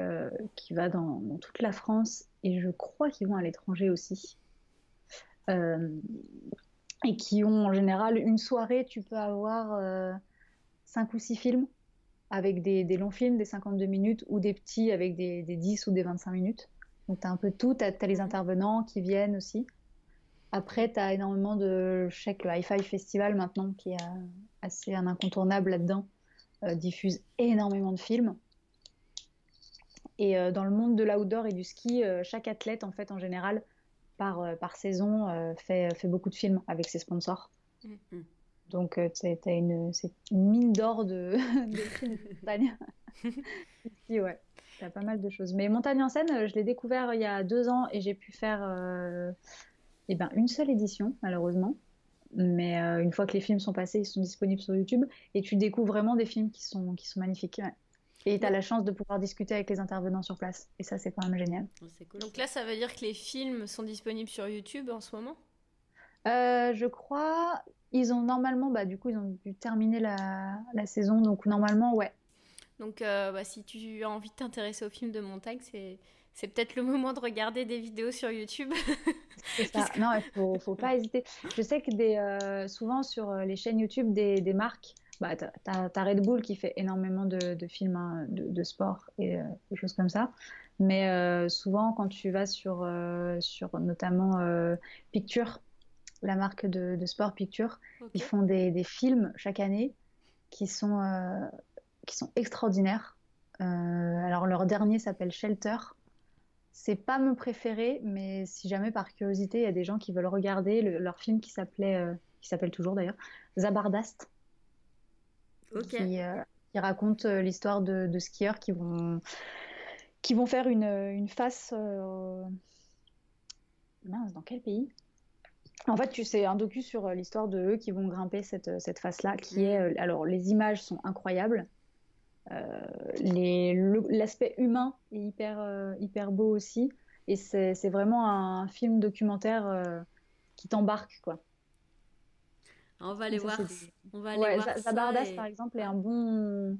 [SPEAKER 2] qui va dans, dans, toute la France et je crois qu'ils vont à l'étranger aussi. Euh, et qui ont en général une soirée, tu peux avoir euh, cinq ou six films avec des, longs films, des 52 minutes, ou des petits avec des, 10 ou des 25 minutes. Donc tu as un peu tout, tu as, les intervenants qui viennent aussi. Après, tu as énormément de... Je sais que le Hi-Fi Festival maintenant, qui est euh, assez un incontournable là-dedans, euh, diffuse énormément de films. Et dans le monde de l'outdoor et du ski, chaque athlète, en fait, en général, par, par saison, fait, fait beaucoup de films avec ses sponsors. Mm. Donc, c'est une, une, mine d'or de, [LAUGHS] de films de montagne. [LAUGHS] Ici, ouais. A pas mal de choses. Mais Montagne en scène, je l'ai découvert il y a deux ans et j'ai pu faire eh ben, une seule édition, malheureusement. Mais euh, une fois que les films sont passés, ils sont disponibles sur YouTube et tu découvres vraiment des films qui sont, qui sont magnifiques. Et tu as la chance de pouvoir discuter avec les intervenants sur place. Et ça, c'est quand même génial.
[SPEAKER 1] Donc là, ça veut dire que les films sont disponibles sur YouTube en ce moment?
[SPEAKER 2] Euh, Je crois. Ils ont normalement, bah, du coup, ils ont dû terminer la, la saison. Donc normalement, ouais.
[SPEAKER 1] Donc euh, bah, si tu as envie de t'intéresser aux films de montagne, c'est c'est peut-être le moment de regarder des vidéos sur YouTube. [LAUGHS]
[SPEAKER 2] Non, il faut, faut pas hésiter. Je sais que des, euh, souvent sur euh, les chaînes YouTube des, des marques, bah, tu as, Red Bull qui fait énormément de, de films hein, de, de, sport et euh, des choses comme ça. Mais souvent, quand tu vas sur, sur notamment Picture, la marque de, sport Picture, ils font des, des, films chaque année qui sont, qui sont extraordinaires. alors, leur dernier s'appelle Shelter. C'est pas mon préféré, mais si jamais par curiosité, il y a des gens qui veulent regarder leur film qui s'appelait, euh, qui s'appelle toujours d'ailleurs, Zabardast, qui, euh, qui, raconte euh, l'histoire de, skieurs qui vont, qui vont faire une, une face. Mince, dans quel pays? En fait, tu sais, un docu sur l'histoire de eux qui vont grimper cette, cette face-là, qui est... Mm. Alors, les images sont incroyables. Euh, l'aspect humain est hyper, euh, hyper beau aussi. Et c'est vraiment un film documentaire euh, qui t'embarque, quoi.
[SPEAKER 4] On va aller voir.
[SPEAKER 2] On va aller ouais, voir Zabardas, par exemple, est un bon,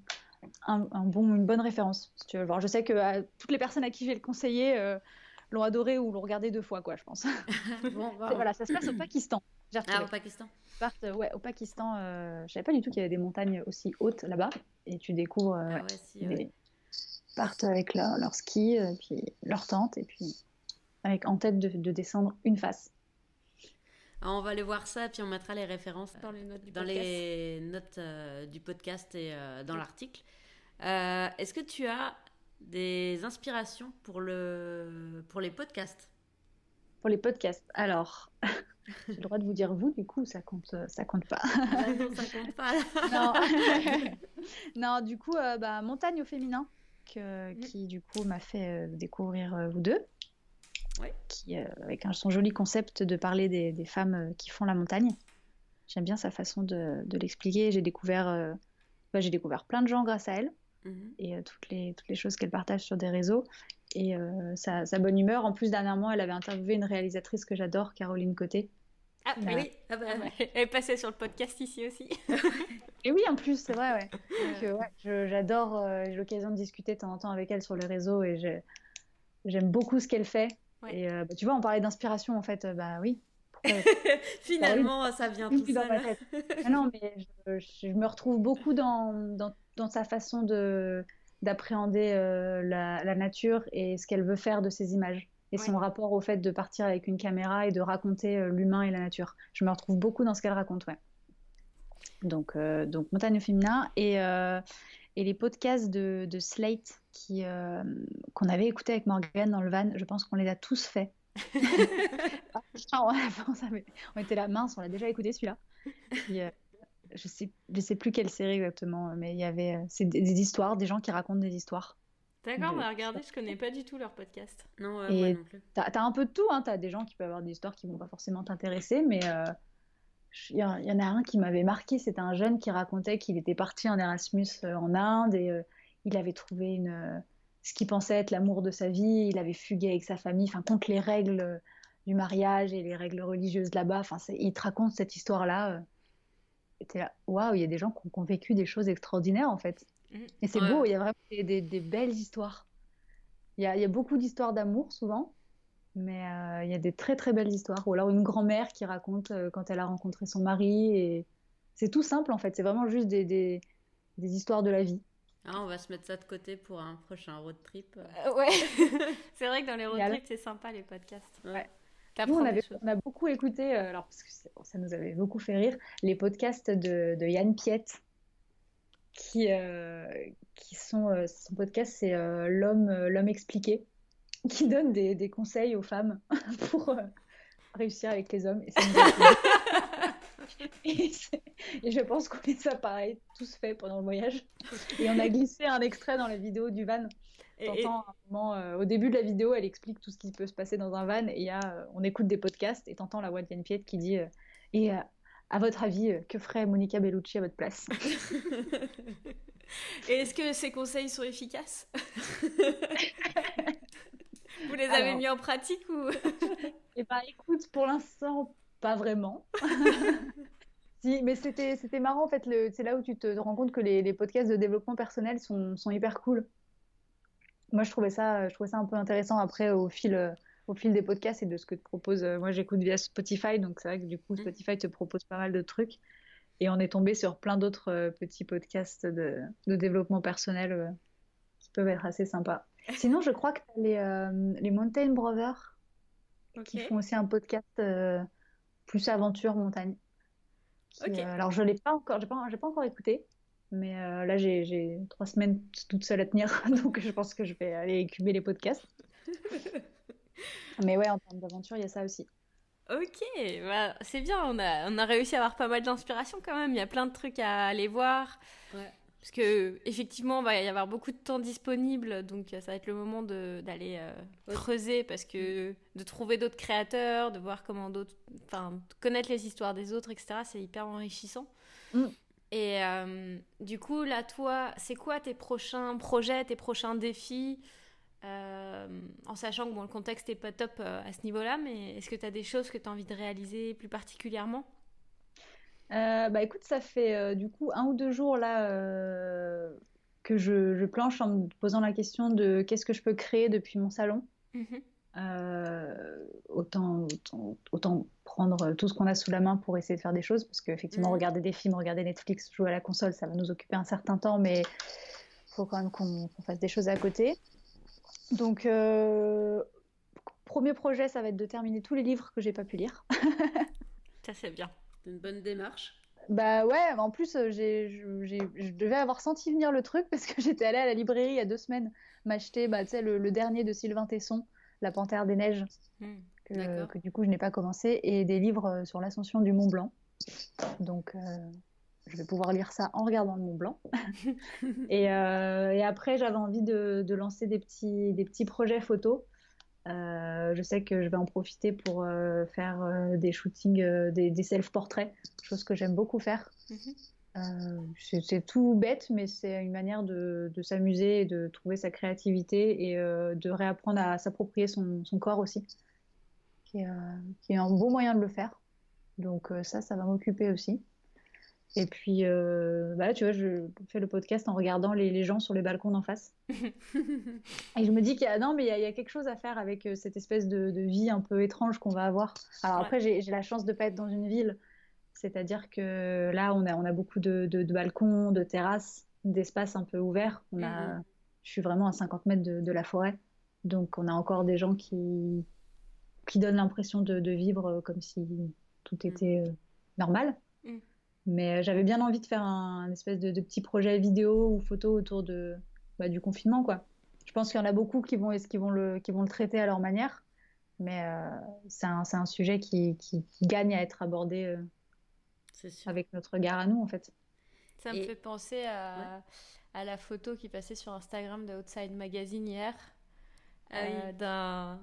[SPEAKER 2] un, bon, une bonne référence. Si tu veux voir. Je sais que toutes les personnes à qui j'ai le conseillé l'ont adoré ou l'ont regardé deux fois, quoi, je pense. [LAUGHS] bon, voilà, ça se passe au Pakistan.
[SPEAKER 4] Ah, au Pakistan.
[SPEAKER 2] Partent, ouais, au Pakistan, euh, je savais pas du tout qu'il y avait des montagnes aussi hautes là-bas. Et tu découvres. Euh, ah ils partent avec leur, leur ski, euh, puis leur tente, et puis avec en tête de, descendre une face.
[SPEAKER 4] Ah, on va aller voir ça, puis on mettra les références dans les notes du dans podcast, les notes, du podcast et dans l'article. Est-ce que tu as des inspirations pour, le, pour les podcasts?
[SPEAKER 2] Pour les podcasts, alors. [LAUGHS] J'ai le droit de vous dire vous, du coup, ça compte, euh, ça compte pas.
[SPEAKER 4] Ah non, ça compte pas. [LAUGHS]
[SPEAKER 2] non. du coup, euh, bah, Montagne au féminin, que, mm. qui du coup m'a fait euh, découvrir vous deux. Qui, avec un, son joli concept de parler des, des, femmes qui font la montagne. J'aime bien sa façon de, de l'expliquer. J'ai découvert, bah, j'ai découvert plein de gens grâce à elle mm-hmm. et toutes, les, toutes les choses qu'elle partage sur des réseaux et sa, sa, bonne humeur. En plus, dernièrement, elle avait interviewé une réalisatrice que j'adore, Caroline Côté,
[SPEAKER 1] ah oui, ah bah, [LAUGHS] elle est passée sur le podcast ici aussi. [LAUGHS]
[SPEAKER 2] et oui, en plus, c'est vrai, ouais. [LAUGHS] j'adore, euh, j'ai l'occasion de discuter de temps en temps avec elle sur les réseaux et j'aime beaucoup ce qu'elle fait. Et euh, bah, tu vois, on parlait d'inspiration en fait, euh, bah oui.
[SPEAKER 4] Finalement, ça vient tout seul.
[SPEAKER 2] Ah non, mais je, me retrouve beaucoup dans, dans, dans sa façon de d'appréhender la, la, nature et ce qu'elle veut faire de ses images et son rapport au fait de partir avec une caméra et de raconter euh, l'humain et la nature. Je me retrouve beaucoup dans ce qu'elle raconte, ouais. Donc, euh, donc Montagne féminin et, euh, et les podcasts de, de Slate qui qu'on avait écouté avec Morgan dans le van, je pense qu'on les a tous faits. [LAUGHS] [LAUGHS] on était là, mince, on l'a déjà écouté celui-là. Je sais, je sais plus quelle série exactement, mais il y avait c'est des, histoires, des gens qui racontent des histoires.
[SPEAKER 1] D'accord, on va regarder, je connais pas du tout leur podcast.
[SPEAKER 4] Non, moi non plus.
[SPEAKER 2] T'as as un peu de tout, hein. t'as des gens qui peuvent avoir des histoires qui vont pas forcément t'intéresser, mais il euh, y, en a un qui m'avait marqué, c'était un jeune qui racontait qu'il était parti en Erasmus euh, en Inde et euh, il avait trouvé une, ce qu'il pensait être l'amour de sa vie, il avait fugué avec sa famille, enfin contre les règles du mariage et les règles religieuses là-bas, enfin il te raconte cette histoire-là. T'es là, waouh, il y a des gens qui ont vécu des choses extraordinaires en fait. Mm. Et c'est beau, il y a vraiment des, des, belles histoires. Il y a, il y a beaucoup d'histoires d'amour souvent, mais euh, il y a des très très belles histoires. Ou alors une grand-mère qui raconte euh, quand elle a rencontré son mari. Et c'est tout simple en fait, c'est vraiment juste des, des, des histoires de la vie.
[SPEAKER 4] Ah, on va se mettre ça de côté pour un prochain road trip.
[SPEAKER 1] Euh, ouais, [LAUGHS] c'est vrai que dans les road trips, c'est sympa les podcasts.
[SPEAKER 2] Ouais. Nous, on, avait, on, a beaucoup écouté, alors parce que ça nous avait beaucoup fait rire, les podcasts de, de Yann Piette qui, euh, qui sont son podcast, c'est l'homme l'homme expliqué, [LAUGHS] qui donne des, des conseils aux femmes [LAUGHS] pour réussir avec les hommes. Et, [LAUGHS] et, je pense qu'on est ça pareil, tous fait pendant le voyage. Et on a glissé un extrait dans la vidéo du van. Euh, au début de la vidéo, elle explique tout ce qui peut se passer dans un van. Et y a, euh, on écoute des podcasts et t'entends la voix de Yann Piet qui dit euh, Et à votre avis, que ferait Monica Bellucci à votre place [LAUGHS] [LAUGHS]
[SPEAKER 1] Et est-ce que ces conseils sont efficaces [LAUGHS] Vous les avez mis en pratique ou
[SPEAKER 2] Eh ben, écoute, pour l'instant, pas vraiment. si, mais c'était, c'était marrant en fait. c'est là où tu te rends compte que les, les podcasts de développement personnel sont, sont, hyper cool. Moi, je trouvais ça, je trouvais ça un peu intéressant après au fil, au fil des podcasts et de ce que te propose. Euh, moi, j'écoute via Spotify, donc c'est vrai que du coup, mmh. Spotify te propose pas mal de trucs. Et on est tombé sur plein d'autres euh, petits podcasts de, de développement personnel euh, qui peuvent être assez sympas. [LAUGHS] Sinon, je crois que les, les Mountain Brothers qui font aussi un podcast plus aventure montagne. alors je l'ai pas encore, j'ai pas, pas encore écouté, mais là j'ai trois semaines toute seule à tenir, [LAUGHS] donc je pense que je vais aller écumer les podcasts. [LAUGHS] Mais ouais, en termes d'aventure, il y a ça aussi.
[SPEAKER 1] Ok, bah, c'est bien, on a, on a réussi à avoir pas mal d'inspiration quand même. Il y a plein de trucs à aller voir. Ouais. Parce que effectivement, il va y avoir beaucoup de temps disponible, donc ça va être le moment d'aller euh, creuser, parce que de trouver d'autres créateurs, de voir comment d'autres, enfin, connaître les histoires des autres, etc. C'est hyper enrichissant. Mm. Et euh, du coup, là, toi, c'est quoi tes prochains projets, tes prochains défis euh, en sachant que bon, le contexte n'est pas top euh, à ce niveau-là, mais est-ce que tu as des choses que tu as envie de réaliser plus particulièrement?
[SPEAKER 2] Bah écoute, ça fait du coup un ou deux jours là que je, planche en me posant la question de qu'est-ce que je peux créer depuis mon salon. Mhm. autant, autant, prendre tout ce qu'on a sous la main pour essayer de faire des choses, parce qu'effectivement, mhm. regarder des films, regarder Netflix, jouer à la console, ça va nous occuper un certain temps, mais il faut quand même qu'on fasse des choses à côté. Donc, euh, premier projet, ça va être de terminer tous les livres que j'ai pas pu lire. [LAUGHS]
[SPEAKER 1] ça, c'est bien.
[SPEAKER 4] Une bonne démarche.
[SPEAKER 2] Bah ouais, en plus, euh, je devais avoir senti venir le truc [LAUGHS] parce que j'étais allée à la librairie il y a deux semaines m'acheter bah, le, le dernier de Sylvain Tesson, La Panthère des Neiges, hmm, que, du coup je n'ai pas commencé, et des livres euh, sur l'ascension du Mont Blanc. Donc, je vais pouvoir lire ça en regardant le Mont Blanc. [LAUGHS] Euh, et, après, j'avais envie de, lancer des petits, des petits projets photos. Euh, je sais que je vais en profiter pour euh, faire des shootings, des, self-portraits, chose que j'aime beaucoup faire. Mhm. c'est tout bête, mais c'est une manière de, s'amuser et de trouver sa créativité et de réapprendre à s'approprier son, corps aussi, qui est, qui est, un beau moyen de le faire. Donc ça, ça va m'occuper aussi. Et puis, euh, bah tu vois, je fais le podcast en regardant les, gens sur les balcons d'en face. [LAUGHS] et je me dis qu'il y a, non, mais il y, a, quelque chose à faire avec euh, cette espèce de, vie un peu étrange qu'on va avoir. Alors après, j'ai la chance de pas être dans une ville. C'est-à-dire que là, on a, on a beaucoup de, balcons, de terrasses, d'espaces un peu ouverts. On a, mm-hmm. Je suis vraiment à 50 mètres de, la forêt. Donc, on a encore des gens qui, qui donnent l'impression de, vivre comme si tout mm. était euh, normal. Mais euh, j'avais bien envie de faire un, espèce de, petit projet vidéo ou photo autour de, bah, du confinement, quoi. Je pense qu'il y en a beaucoup qui vont, qui vont, le, qui vont le traiter à leur manière, mais euh, c'est un, un, sujet qui, qui, gagne à être abordé euh, avec notre regard à nous, en fait.
[SPEAKER 1] Ça me fait penser à, à, la photo qui passait sur Instagram de Outside Magazine hier, ah d'un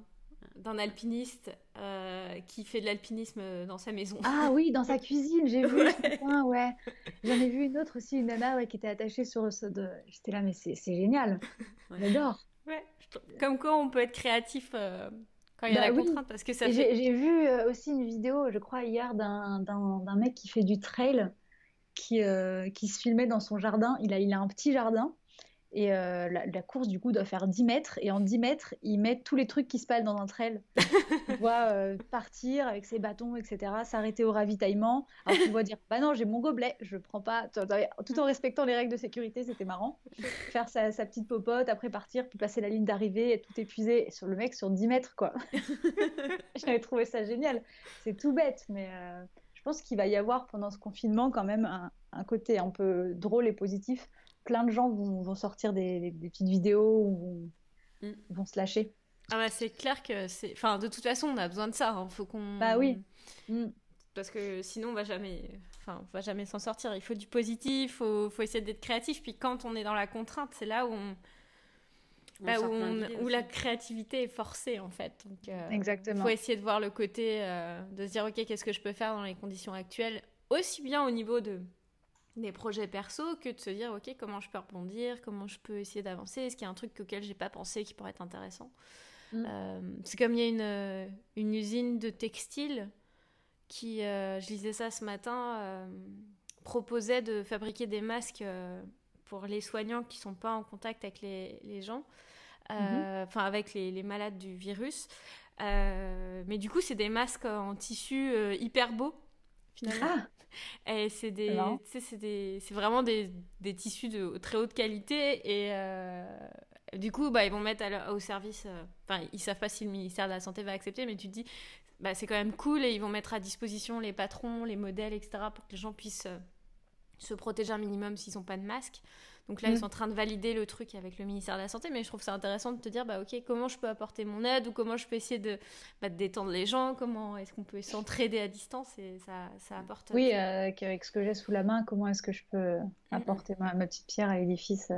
[SPEAKER 1] d'un alpiniste euh, qui fait de l'alpinisme dans sa maison.
[SPEAKER 2] Ah [LAUGHS] oui, dans sa cuisine, j'ai vu ouais. J'en ai vu une autre aussi, une nana ouais, qui était attachée sur le de... J'étais là, mais c'est génial. J'adore.
[SPEAKER 1] Ouais. Comme quoi on peut être créatif euh, quand il y a bah la contrainte, parce que ça
[SPEAKER 2] J'ai vu euh, aussi une vidéo, je crois, hier, d'un mec qui fait du trail, qui, qui se filmait dans son jardin. Il a, il a un petit jardin et euh, la, course, du coup, doit faire 10 mètres. Et en 10 mètres, il met tous les trucs qui se passent dans un trail. [LAUGHS] tu vois euh, partir avec ses bâtons, etc. S'arrêter au ravitaillement. Alors tu vois dire Bah non, j'ai mon gobelet, je prends pas. Tout en respectant les règles de sécurité, c'était marrant. Faire sa, petite popote, après partir, puis passer la ligne d'arrivée, être tout épuisé. sur le mec sur 10 mètres, quoi. [LAUGHS] [LAUGHS] J'avais trouvé ça génial. C'est tout bête, mais. Euh, je pense qu'il va y avoir pendant ce confinement quand même un, un côté un peu drôle et positif plein de gens vont, sortir des, petites vidéos ou vont, mm. vont se lâcher.
[SPEAKER 1] Ah bah c'est clair que c'est. Enfin, de toute façon, on a besoin de ça. Hein. Faut qu'on.
[SPEAKER 2] Bah oui.
[SPEAKER 1] Mm. Parce que sinon, on va jamais. Enfin, on va jamais s'en sortir. Il faut du positif. Faut, faut essayer d'être créatif. Puis quand on est dans la contrainte, c'est là où on. Où, la créativité est forcée en fait. Donc,
[SPEAKER 2] euh, Exactement.
[SPEAKER 1] Il faut essayer de voir le côté euh, de se dire ok qu'est-ce que je peux faire dans les conditions actuelles, aussi bien au niveau de des projets perso que de se dire ok comment je peux rebondir, comment je peux essayer d'avancer, est-ce qu'il y a un truc auquel j'ai pas pensé qui pourrait être intéressant. Mm. Euh, c'est comme il y a une, euh, une usine de textile qui, euh, je lisais ça ce matin, proposait de fabriquer des masques pour les soignants qui sont pas en contact avec les, les gens, mm-hmm. enfin avec les, les, malades du virus. mais du coup, c'est des masques en tissu hyper beaux finalement. Ah. [LAUGHS] Et c'est des, vraiment des, des, tissus de très haute qualité et, du coup, bah, ils vont mettre au service. Euh, enfin, ils savent pas si le ministère de la Santé va accepter, mais tu te dis, bah, c'est quand même cool et ils vont mettre à disposition les patrons, les modèles, etc., pour que les gens puissent euh, se protéger un minimum s'ils n'ont pas de masque. Donc là, ils mm. sont en train de valider le truc avec le ministère de la Santé, mais je trouve ça intéressant de te dire, bah ok, comment je peux apporter mon aide ou comment je peux essayer de, bah, détendre les gens, comment est-ce qu'on peut s'entraider à distance et ça, ça apporte.
[SPEAKER 2] Oui, euh, avec ce que j'ai sous la main, comment est-ce que je peux apporter ma, ma, petite pierre à l'édifice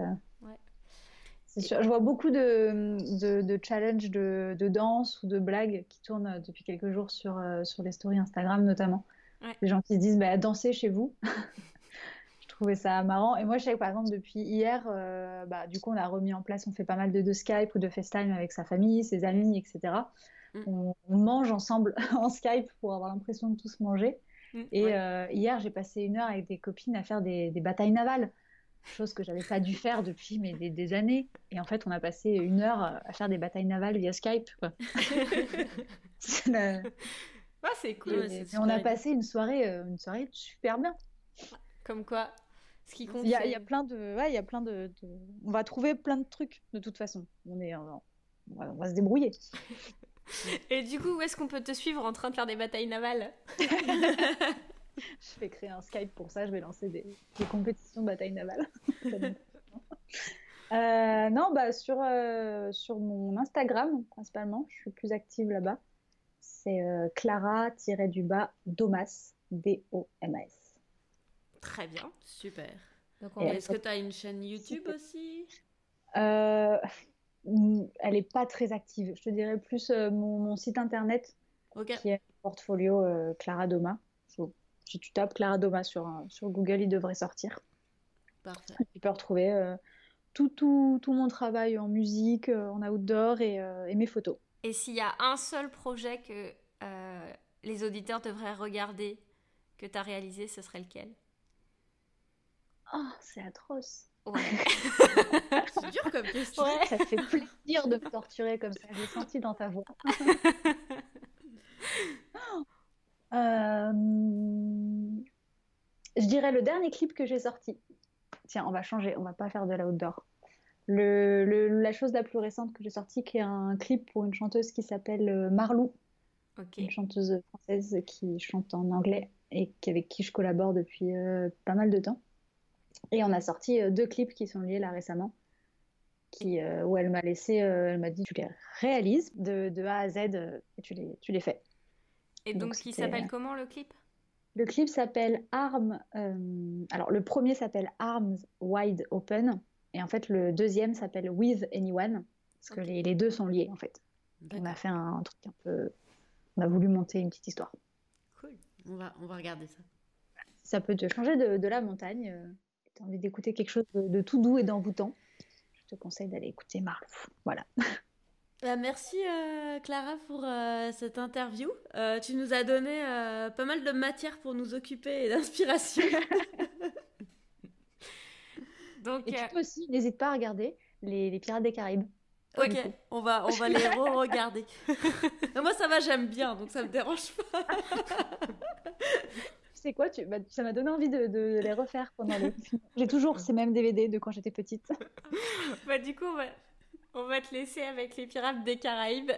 [SPEAKER 2] je vois beaucoup de, de, challenges de, de, danse ou de blagues qui tournent euh, depuis quelques jours sur, euh, sur les stories Instagram notamment. Les gens qui se disent bah, danser chez vous. [LAUGHS] je trouvais ça marrant. Et moi, je sais que par exemple, depuis hier, euh, bah, du coup, on a remis en place, on fait pas mal de, de Skype ou de FaceTime avec sa famille, ses amis, etc. Mm. On, mange ensemble [LAUGHS] en Skype pour avoir l'impression de tous manger. Mm. Et hier, j'ai passé une heure avec des copines à faire des, des batailles navales chose que j'avais pas dû faire depuis mais des, années. Et en fait, on a passé une heure à faire des batailles navales via Skype. [LAUGHS]
[SPEAKER 1] Ah, c'est cool.
[SPEAKER 2] on a passé une soirée, euh, une soirée super bien.
[SPEAKER 1] Comme quoi, ce qui compte.
[SPEAKER 2] Il y, a, plein de, ouais, il y a plein de, on va trouver plein de trucs de toute façon. On est, on va, on va se débrouiller. [LAUGHS]
[SPEAKER 1] Et du coup, où est-ce qu'on peut te suivre en train de faire des batailles navales [LAUGHS]
[SPEAKER 2] je vais créer un Skype pour ça, je vais lancer des, compétitions de bataille navale. [LAUGHS] Euh, non, bah sur, euh, sur mon Instagram principalement, je suis plus active là-bas. C'est euh, Clara-du-bas Domas, D-O-M-A-S.
[SPEAKER 1] Très bien, super.
[SPEAKER 4] Est-ce que tu as une chaîne YouTube aussi?
[SPEAKER 2] Elle n'est pas très active. Je te dirais plus mon, site internet qui est portfolio Clara Doma si tu tapes Clara Doma sur, sur Google, il devrait sortir.
[SPEAKER 1] Parfait.
[SPEAKER 2] Tu peux retrouver euh, tout, tout, tout, mon travail en musique, euh, en outdoor euh, et, mes photos.
[SPEAKER 1] Et s'il y a un seul projet que les auditeurs devraient regarder, que tu as réalisé, ce serait lequel?
[SPEAKER 2] Oh, c'est atroce.
[SPEAKER 1] Ouais. [LAUGHS] c'est dur comme question.
[SPEAKER 2] Ça fait plaisir de me torturer comme ça. J'ai senti dans ta voix. [LAUGHS] Euh, je dirais le dernier clip que j'ai sorti. Tiens, on va changer, on va pas faire de l'outdoor. Le, la chose la plus récente que j'ai sortie, qui est un clip pour une chanteuse qui s'appelle euh, Marlou, une chanteuse française qui chante en anglais et avec qui je collabore depuis euh, pas mal de temps. Et on a sorti deux clips qui sont liés là récemment, qui, où elle m'a laissé, elle m'a dit tu les réalises de, de A à Z et tu les, tu les fais.
[SPEAKER 1] Et donc, donc il s'appelle comment le clip?
[SPEAKER 2] Le clip s'appelle Arm. Euh, alors, le premier s'appelle Arms Wide Open. Et en fait, le deuxième s'appelle With Anyone. Parce que les, les, deux sont liés, en fait. On a fait un, truc un peu. On a voulu monter une petite histoire.
[SPEAKER 4] Cool. On va, on va regarder ça.
[SPEAKER 2] ça peut te changer de, de la montagne, euh, tu as envie d'écouter quelque chose de, de, tout doux et d'envoûtant, je te conseille d'aller écouter Marlou. Voilà.
[SPEAKER 4] Bah, merci euh, Clara pour euh, cette interview. Euh, tu nous as donné pas mal de matière pour nous occuper et d'inspiration. [LAUGHS]
[SPEAKER 2] Donc, et tu aussi, n'hésite pas à regarder les, Pirates des Caraïbes.
[SPEAKER 4] Ok, on va, on va les re-regarder. [LAUGHS] moi ça va, j'aime bien, donc ça me dérange pas. [LAUGHS]
[SPEAKER 2] sais quoi, tu, bah, ça m'a donné envie de, de, les refaire pendant les... [LAUGHS] J'ai toujours ces mêmes DVD de quand j'étais petite. [LAUGHS]
[SPEAKER 1] bah du coup, on va, on va te laisser avec les pirates des Caraïbes.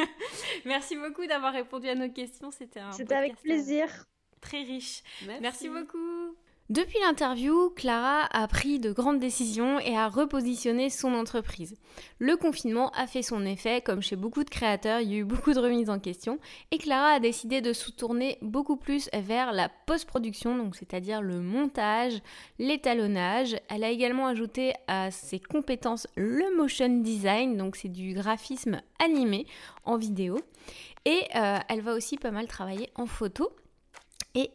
[SPEAKER 1] [LAUGHS] Merci beaucoup d'avoir répondu à nos questions. C'était un.
[SPEAKER 2] C'était avec plaisir.
[SPEAKER 1] Très riche. Merci beaucoup. Depuis l'interview, Clara a pris de grandes décisions et a repositionné son entreprise. Le confinement a fait son effet, comme chez beaucoup de créateurs, il y a eu beaucoup de remises en question, et Clara a décidé de se tourner beaucoup plus vers la post-production, donc c'est-à-dire le montage, l'étalonnage. Elle a également ajouté à ses compétences le motion design, donc c'est du graphisme animé en vidéo, et euh, elle va aussi pas mal travailler en photo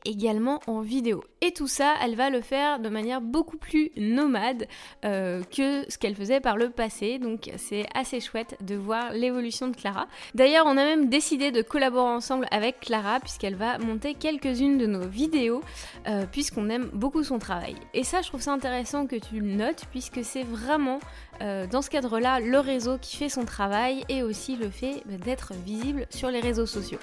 [SPEAKER 1] également en vidéo. Et tout ça, elle va le faire de manière beaucoup plus nomade euh, que ce qu'elle faisait par le passé. Donc c'est assez chouette de voir l'évolution de Clara. D'ailleurs, on a même décidé de collaborer ensemble avec Clara puisqu'elle va monter quelques-unes de nos vidéos euh, puisqu'on aime beaucoup son travail. Et ça, je trouve ça intéressant que tu le notes puisque c'est vraiment euh, dans ce cadre-là le réseau qui fait son travail et aussi le fait d'être visible sur les réseaux sociaux.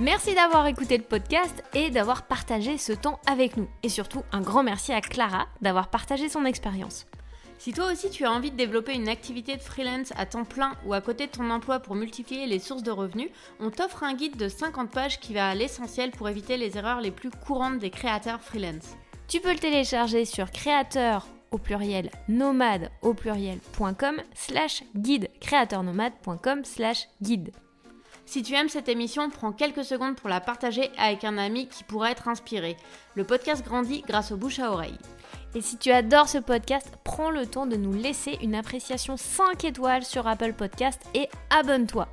[SPEAKER 1] Merci d'avoir écouté le podcast et d'avoir partagé ce temps avec nous. Et surtout, un grand merci à Clara d'avoir partagé son expérience.
[SPEAKER 3] Si toi aussi tu as envie de développer une activité de freelance à temps plein ou à côté de ton emploi pour multiplier les sources de revenus, on t'offre un guide de 50 pages qui va à l'essentiel pour éviter les erreurs les plus courantes des créateurs freelance.
[SPEAKER 1] Tu peux le télécharger sur créateur au pluriel nomade au pluriel.com slash guide créateurnomade.com slash guide.
[SPEAKER 3] Si tu aimes cette émission, prends quelques secondes pour la partager avec un ami qui pourrait être inspiré. Le podcast grandit grâce aux bouche à oreille.
[SPEAKER 1] Et si tu adores ce podcast, prends le temps de nous laisser une appréciation 5 étoiles sur Apple Podcast et abonne-toi.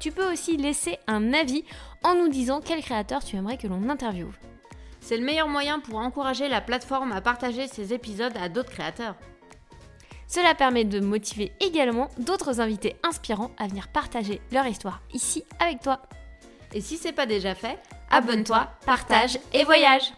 [SPEAKER 1] Tu peux aussi laisser un avis en nous disant quel créateur tu aimerais que l'on interviewe.
[SPEAKER 3] C'est le meilleur moyen pour encourager la plateforme à partager ses épisodes à d'autres créateurs.
[SPEAKER 1] Cela permet de motiver également d'autres invités inspirants à venir partager leur histoire ici avec toi.
[SPEAKER 3] Et si c'est pas déjà fait, abonne-toi, partage et voyage